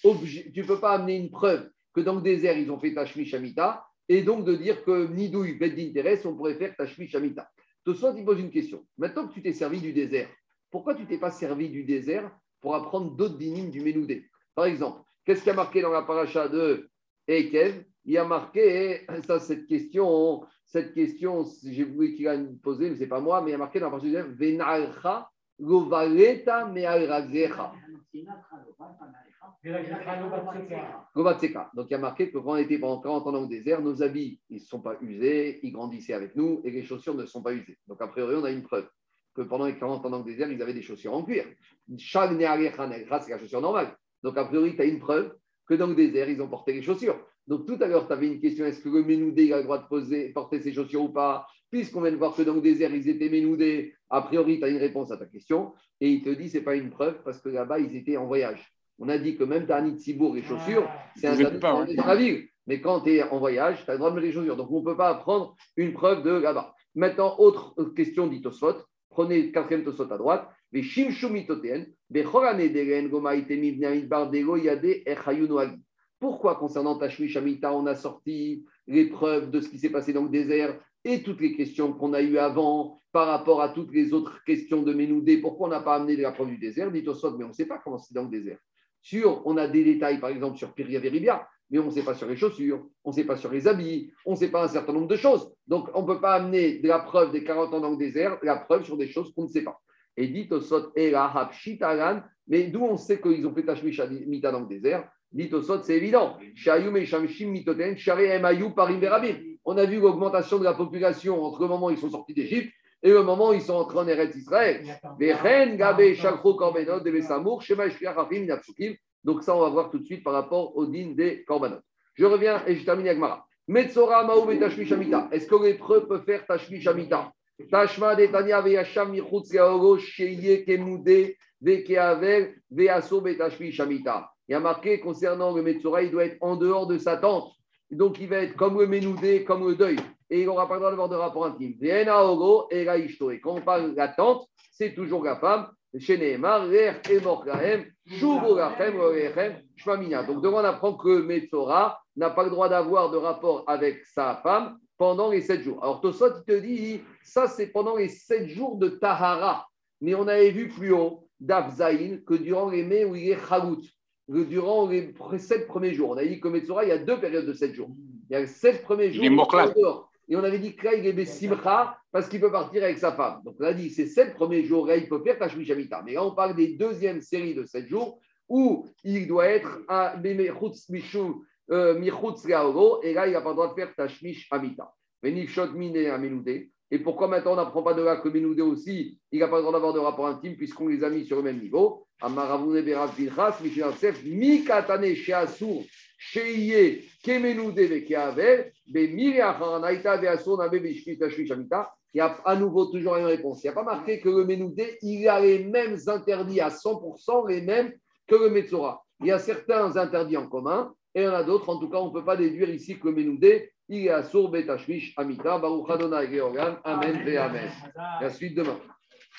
tu peux pas amener une preuve que dans le désert, ils ont fait Tashmi Shamita, et donc de dire que Nidouille, bête d'intérêt, on pourrait faire Tashmi Shamita. Tosfot, il pose une question. Maintenant que tu t'es servi du désert, pourquoi tu t'es pas servi du désert pour apprendre d'autres dynimes du Ménoudé? Par exemple, qu'est-ce qui a marqué dans la paracha de Ekev? Il a marqué, ça, cette question, cette question, j'ai voulu qu'il a posée, mais ce n'est pas moi, mais il a marqué dans la paracha de Venalcha Donc il y a marqué que quand on était pendant 40 ans dans désert, nos habits ne sont pas usés, ils grandissaient avec nous et les chaussures ne sont pas usées. Donc a priori, on a une preuve que pendant les 40 ans dans désert, ils avaient des chaussures en cuir. Chaque c'est la chaussure normale. Donc a priori, tu as une preuve que dans le désert, ils ont porté les chaussures. Donc tout à l'heure, tu avais une question est-ce que le Ménoudé a le droit de poser, porter ses chaussures ou pas? Puisqu'on vient de voir que dans le désert, ils étaient Ménoudés, a priori, tu as une réponse à ta question. Et il te dit c'est pas une preuve parce que là-bas, ils étaient en voyage. On a dit que même ta Tibour et chaussures, ah. c'est un dans la ville. Mais quand tu es en voyage, tu as le droit de mettre les chaussures. Donc on ne peut pas apprendre une preuve de là-bas. Maintenant, autre question dit Tosfot. Prenez quatrième Tosfot à droite. Pourquoi concernant Tashmish Amita, on a sorti les preuves de ce qui s'est passé dans le désert et toutes les questions qu'on a eues avant par rapport à toutes les autres questions de Ménoudé? Pourquoi on n'a pas amené la preuve du désert Dites au mais on ne sait pas comment c'est dans le désert. Sur, on a des détails, par exemple, sur Piria Veribia, mais on ne sait pas sur les chaussures, on ne sait pas sur les habits, on ne sait pas un certain nombre de choses. Donc, on ne peut pas amener de la preuve des 40 ans dans le désert, la preuve sur des choses qu'on ne sait pas. Et dit au sot, mais d'où on sait qu'ils ont fait Tashmish Mita dans le désert? Dit c'est évident. On a vu l'augmentation de la population entre le moment où ils sont sortis d'Égypte et le moment où ils sont entrés en Eretz Israël. Donc ça, on va voir tout de suite par rapport au din des korbanot. Je reviens et je termine avec Mara. Metzora Maou Tashmi Shamita. Est-ce que l'épreuve peut faire Tashmi Shamita? Tashma Detania Veyasham Michutz Yaoro Sheye Kemude Vekeavel Veaso Betashmi Shamita. Il y a marqué concernant le Metzora, il doit être en dehors de sa tente. Donc il va être comme le Ménoudé, comme le deuil. Et il n'aura pas le droit d'avoir de rapport intime. Et quand on parle de la tente, c'est toujours la femme. Donc, devant on apprend que Metzora n'a pas le droit d'avoir de rapport avec sa femme pendant les sept jours. Alors, Tosot, il te dit, ça, c'est pendant les sept jours de Tahara. Mais on avait vu plus haut, d'Afzaïn, que durant les mai où il est Chagout, durant les sept premiers jours. On a dit que Metzora, il y a deux périodes de sept jours. Il y a les sept premiers jours. Il est dehors. Et on avait dit que là, il est Bessimcha parce qu'il peut partir avec sa femme. Donc on a dit c'est sept premiers jours, là, il peut faire Tashmi Shamita. Mais là, on parle des deuxièmes séries de sept jours où il doit être à Mechutz Mishu euh, Michutz et là, il n'a pas le droit de faire Tashmish Amita. Et pourquoi maintenant on n'apprend pas de là que Menoudé aussi, il n'a pas le droit d'avoir de rapport intime puisqu'on les a mis sur le même niveau Mikatane Sheasur il y a à nouveau toujours une réponse. Il n'y a pas marqué que le Ménoudé, il a les mêmes interdits à 100%, les mêmes que le Metzora. Il y a certains interdits en commun et il y en a d'autres. En tout cas, on ne peut pas déduire ici que le Ménoudé, il est à Sour Betashmish Amita. Baruch Adonai Amen et Amen. La suite demain.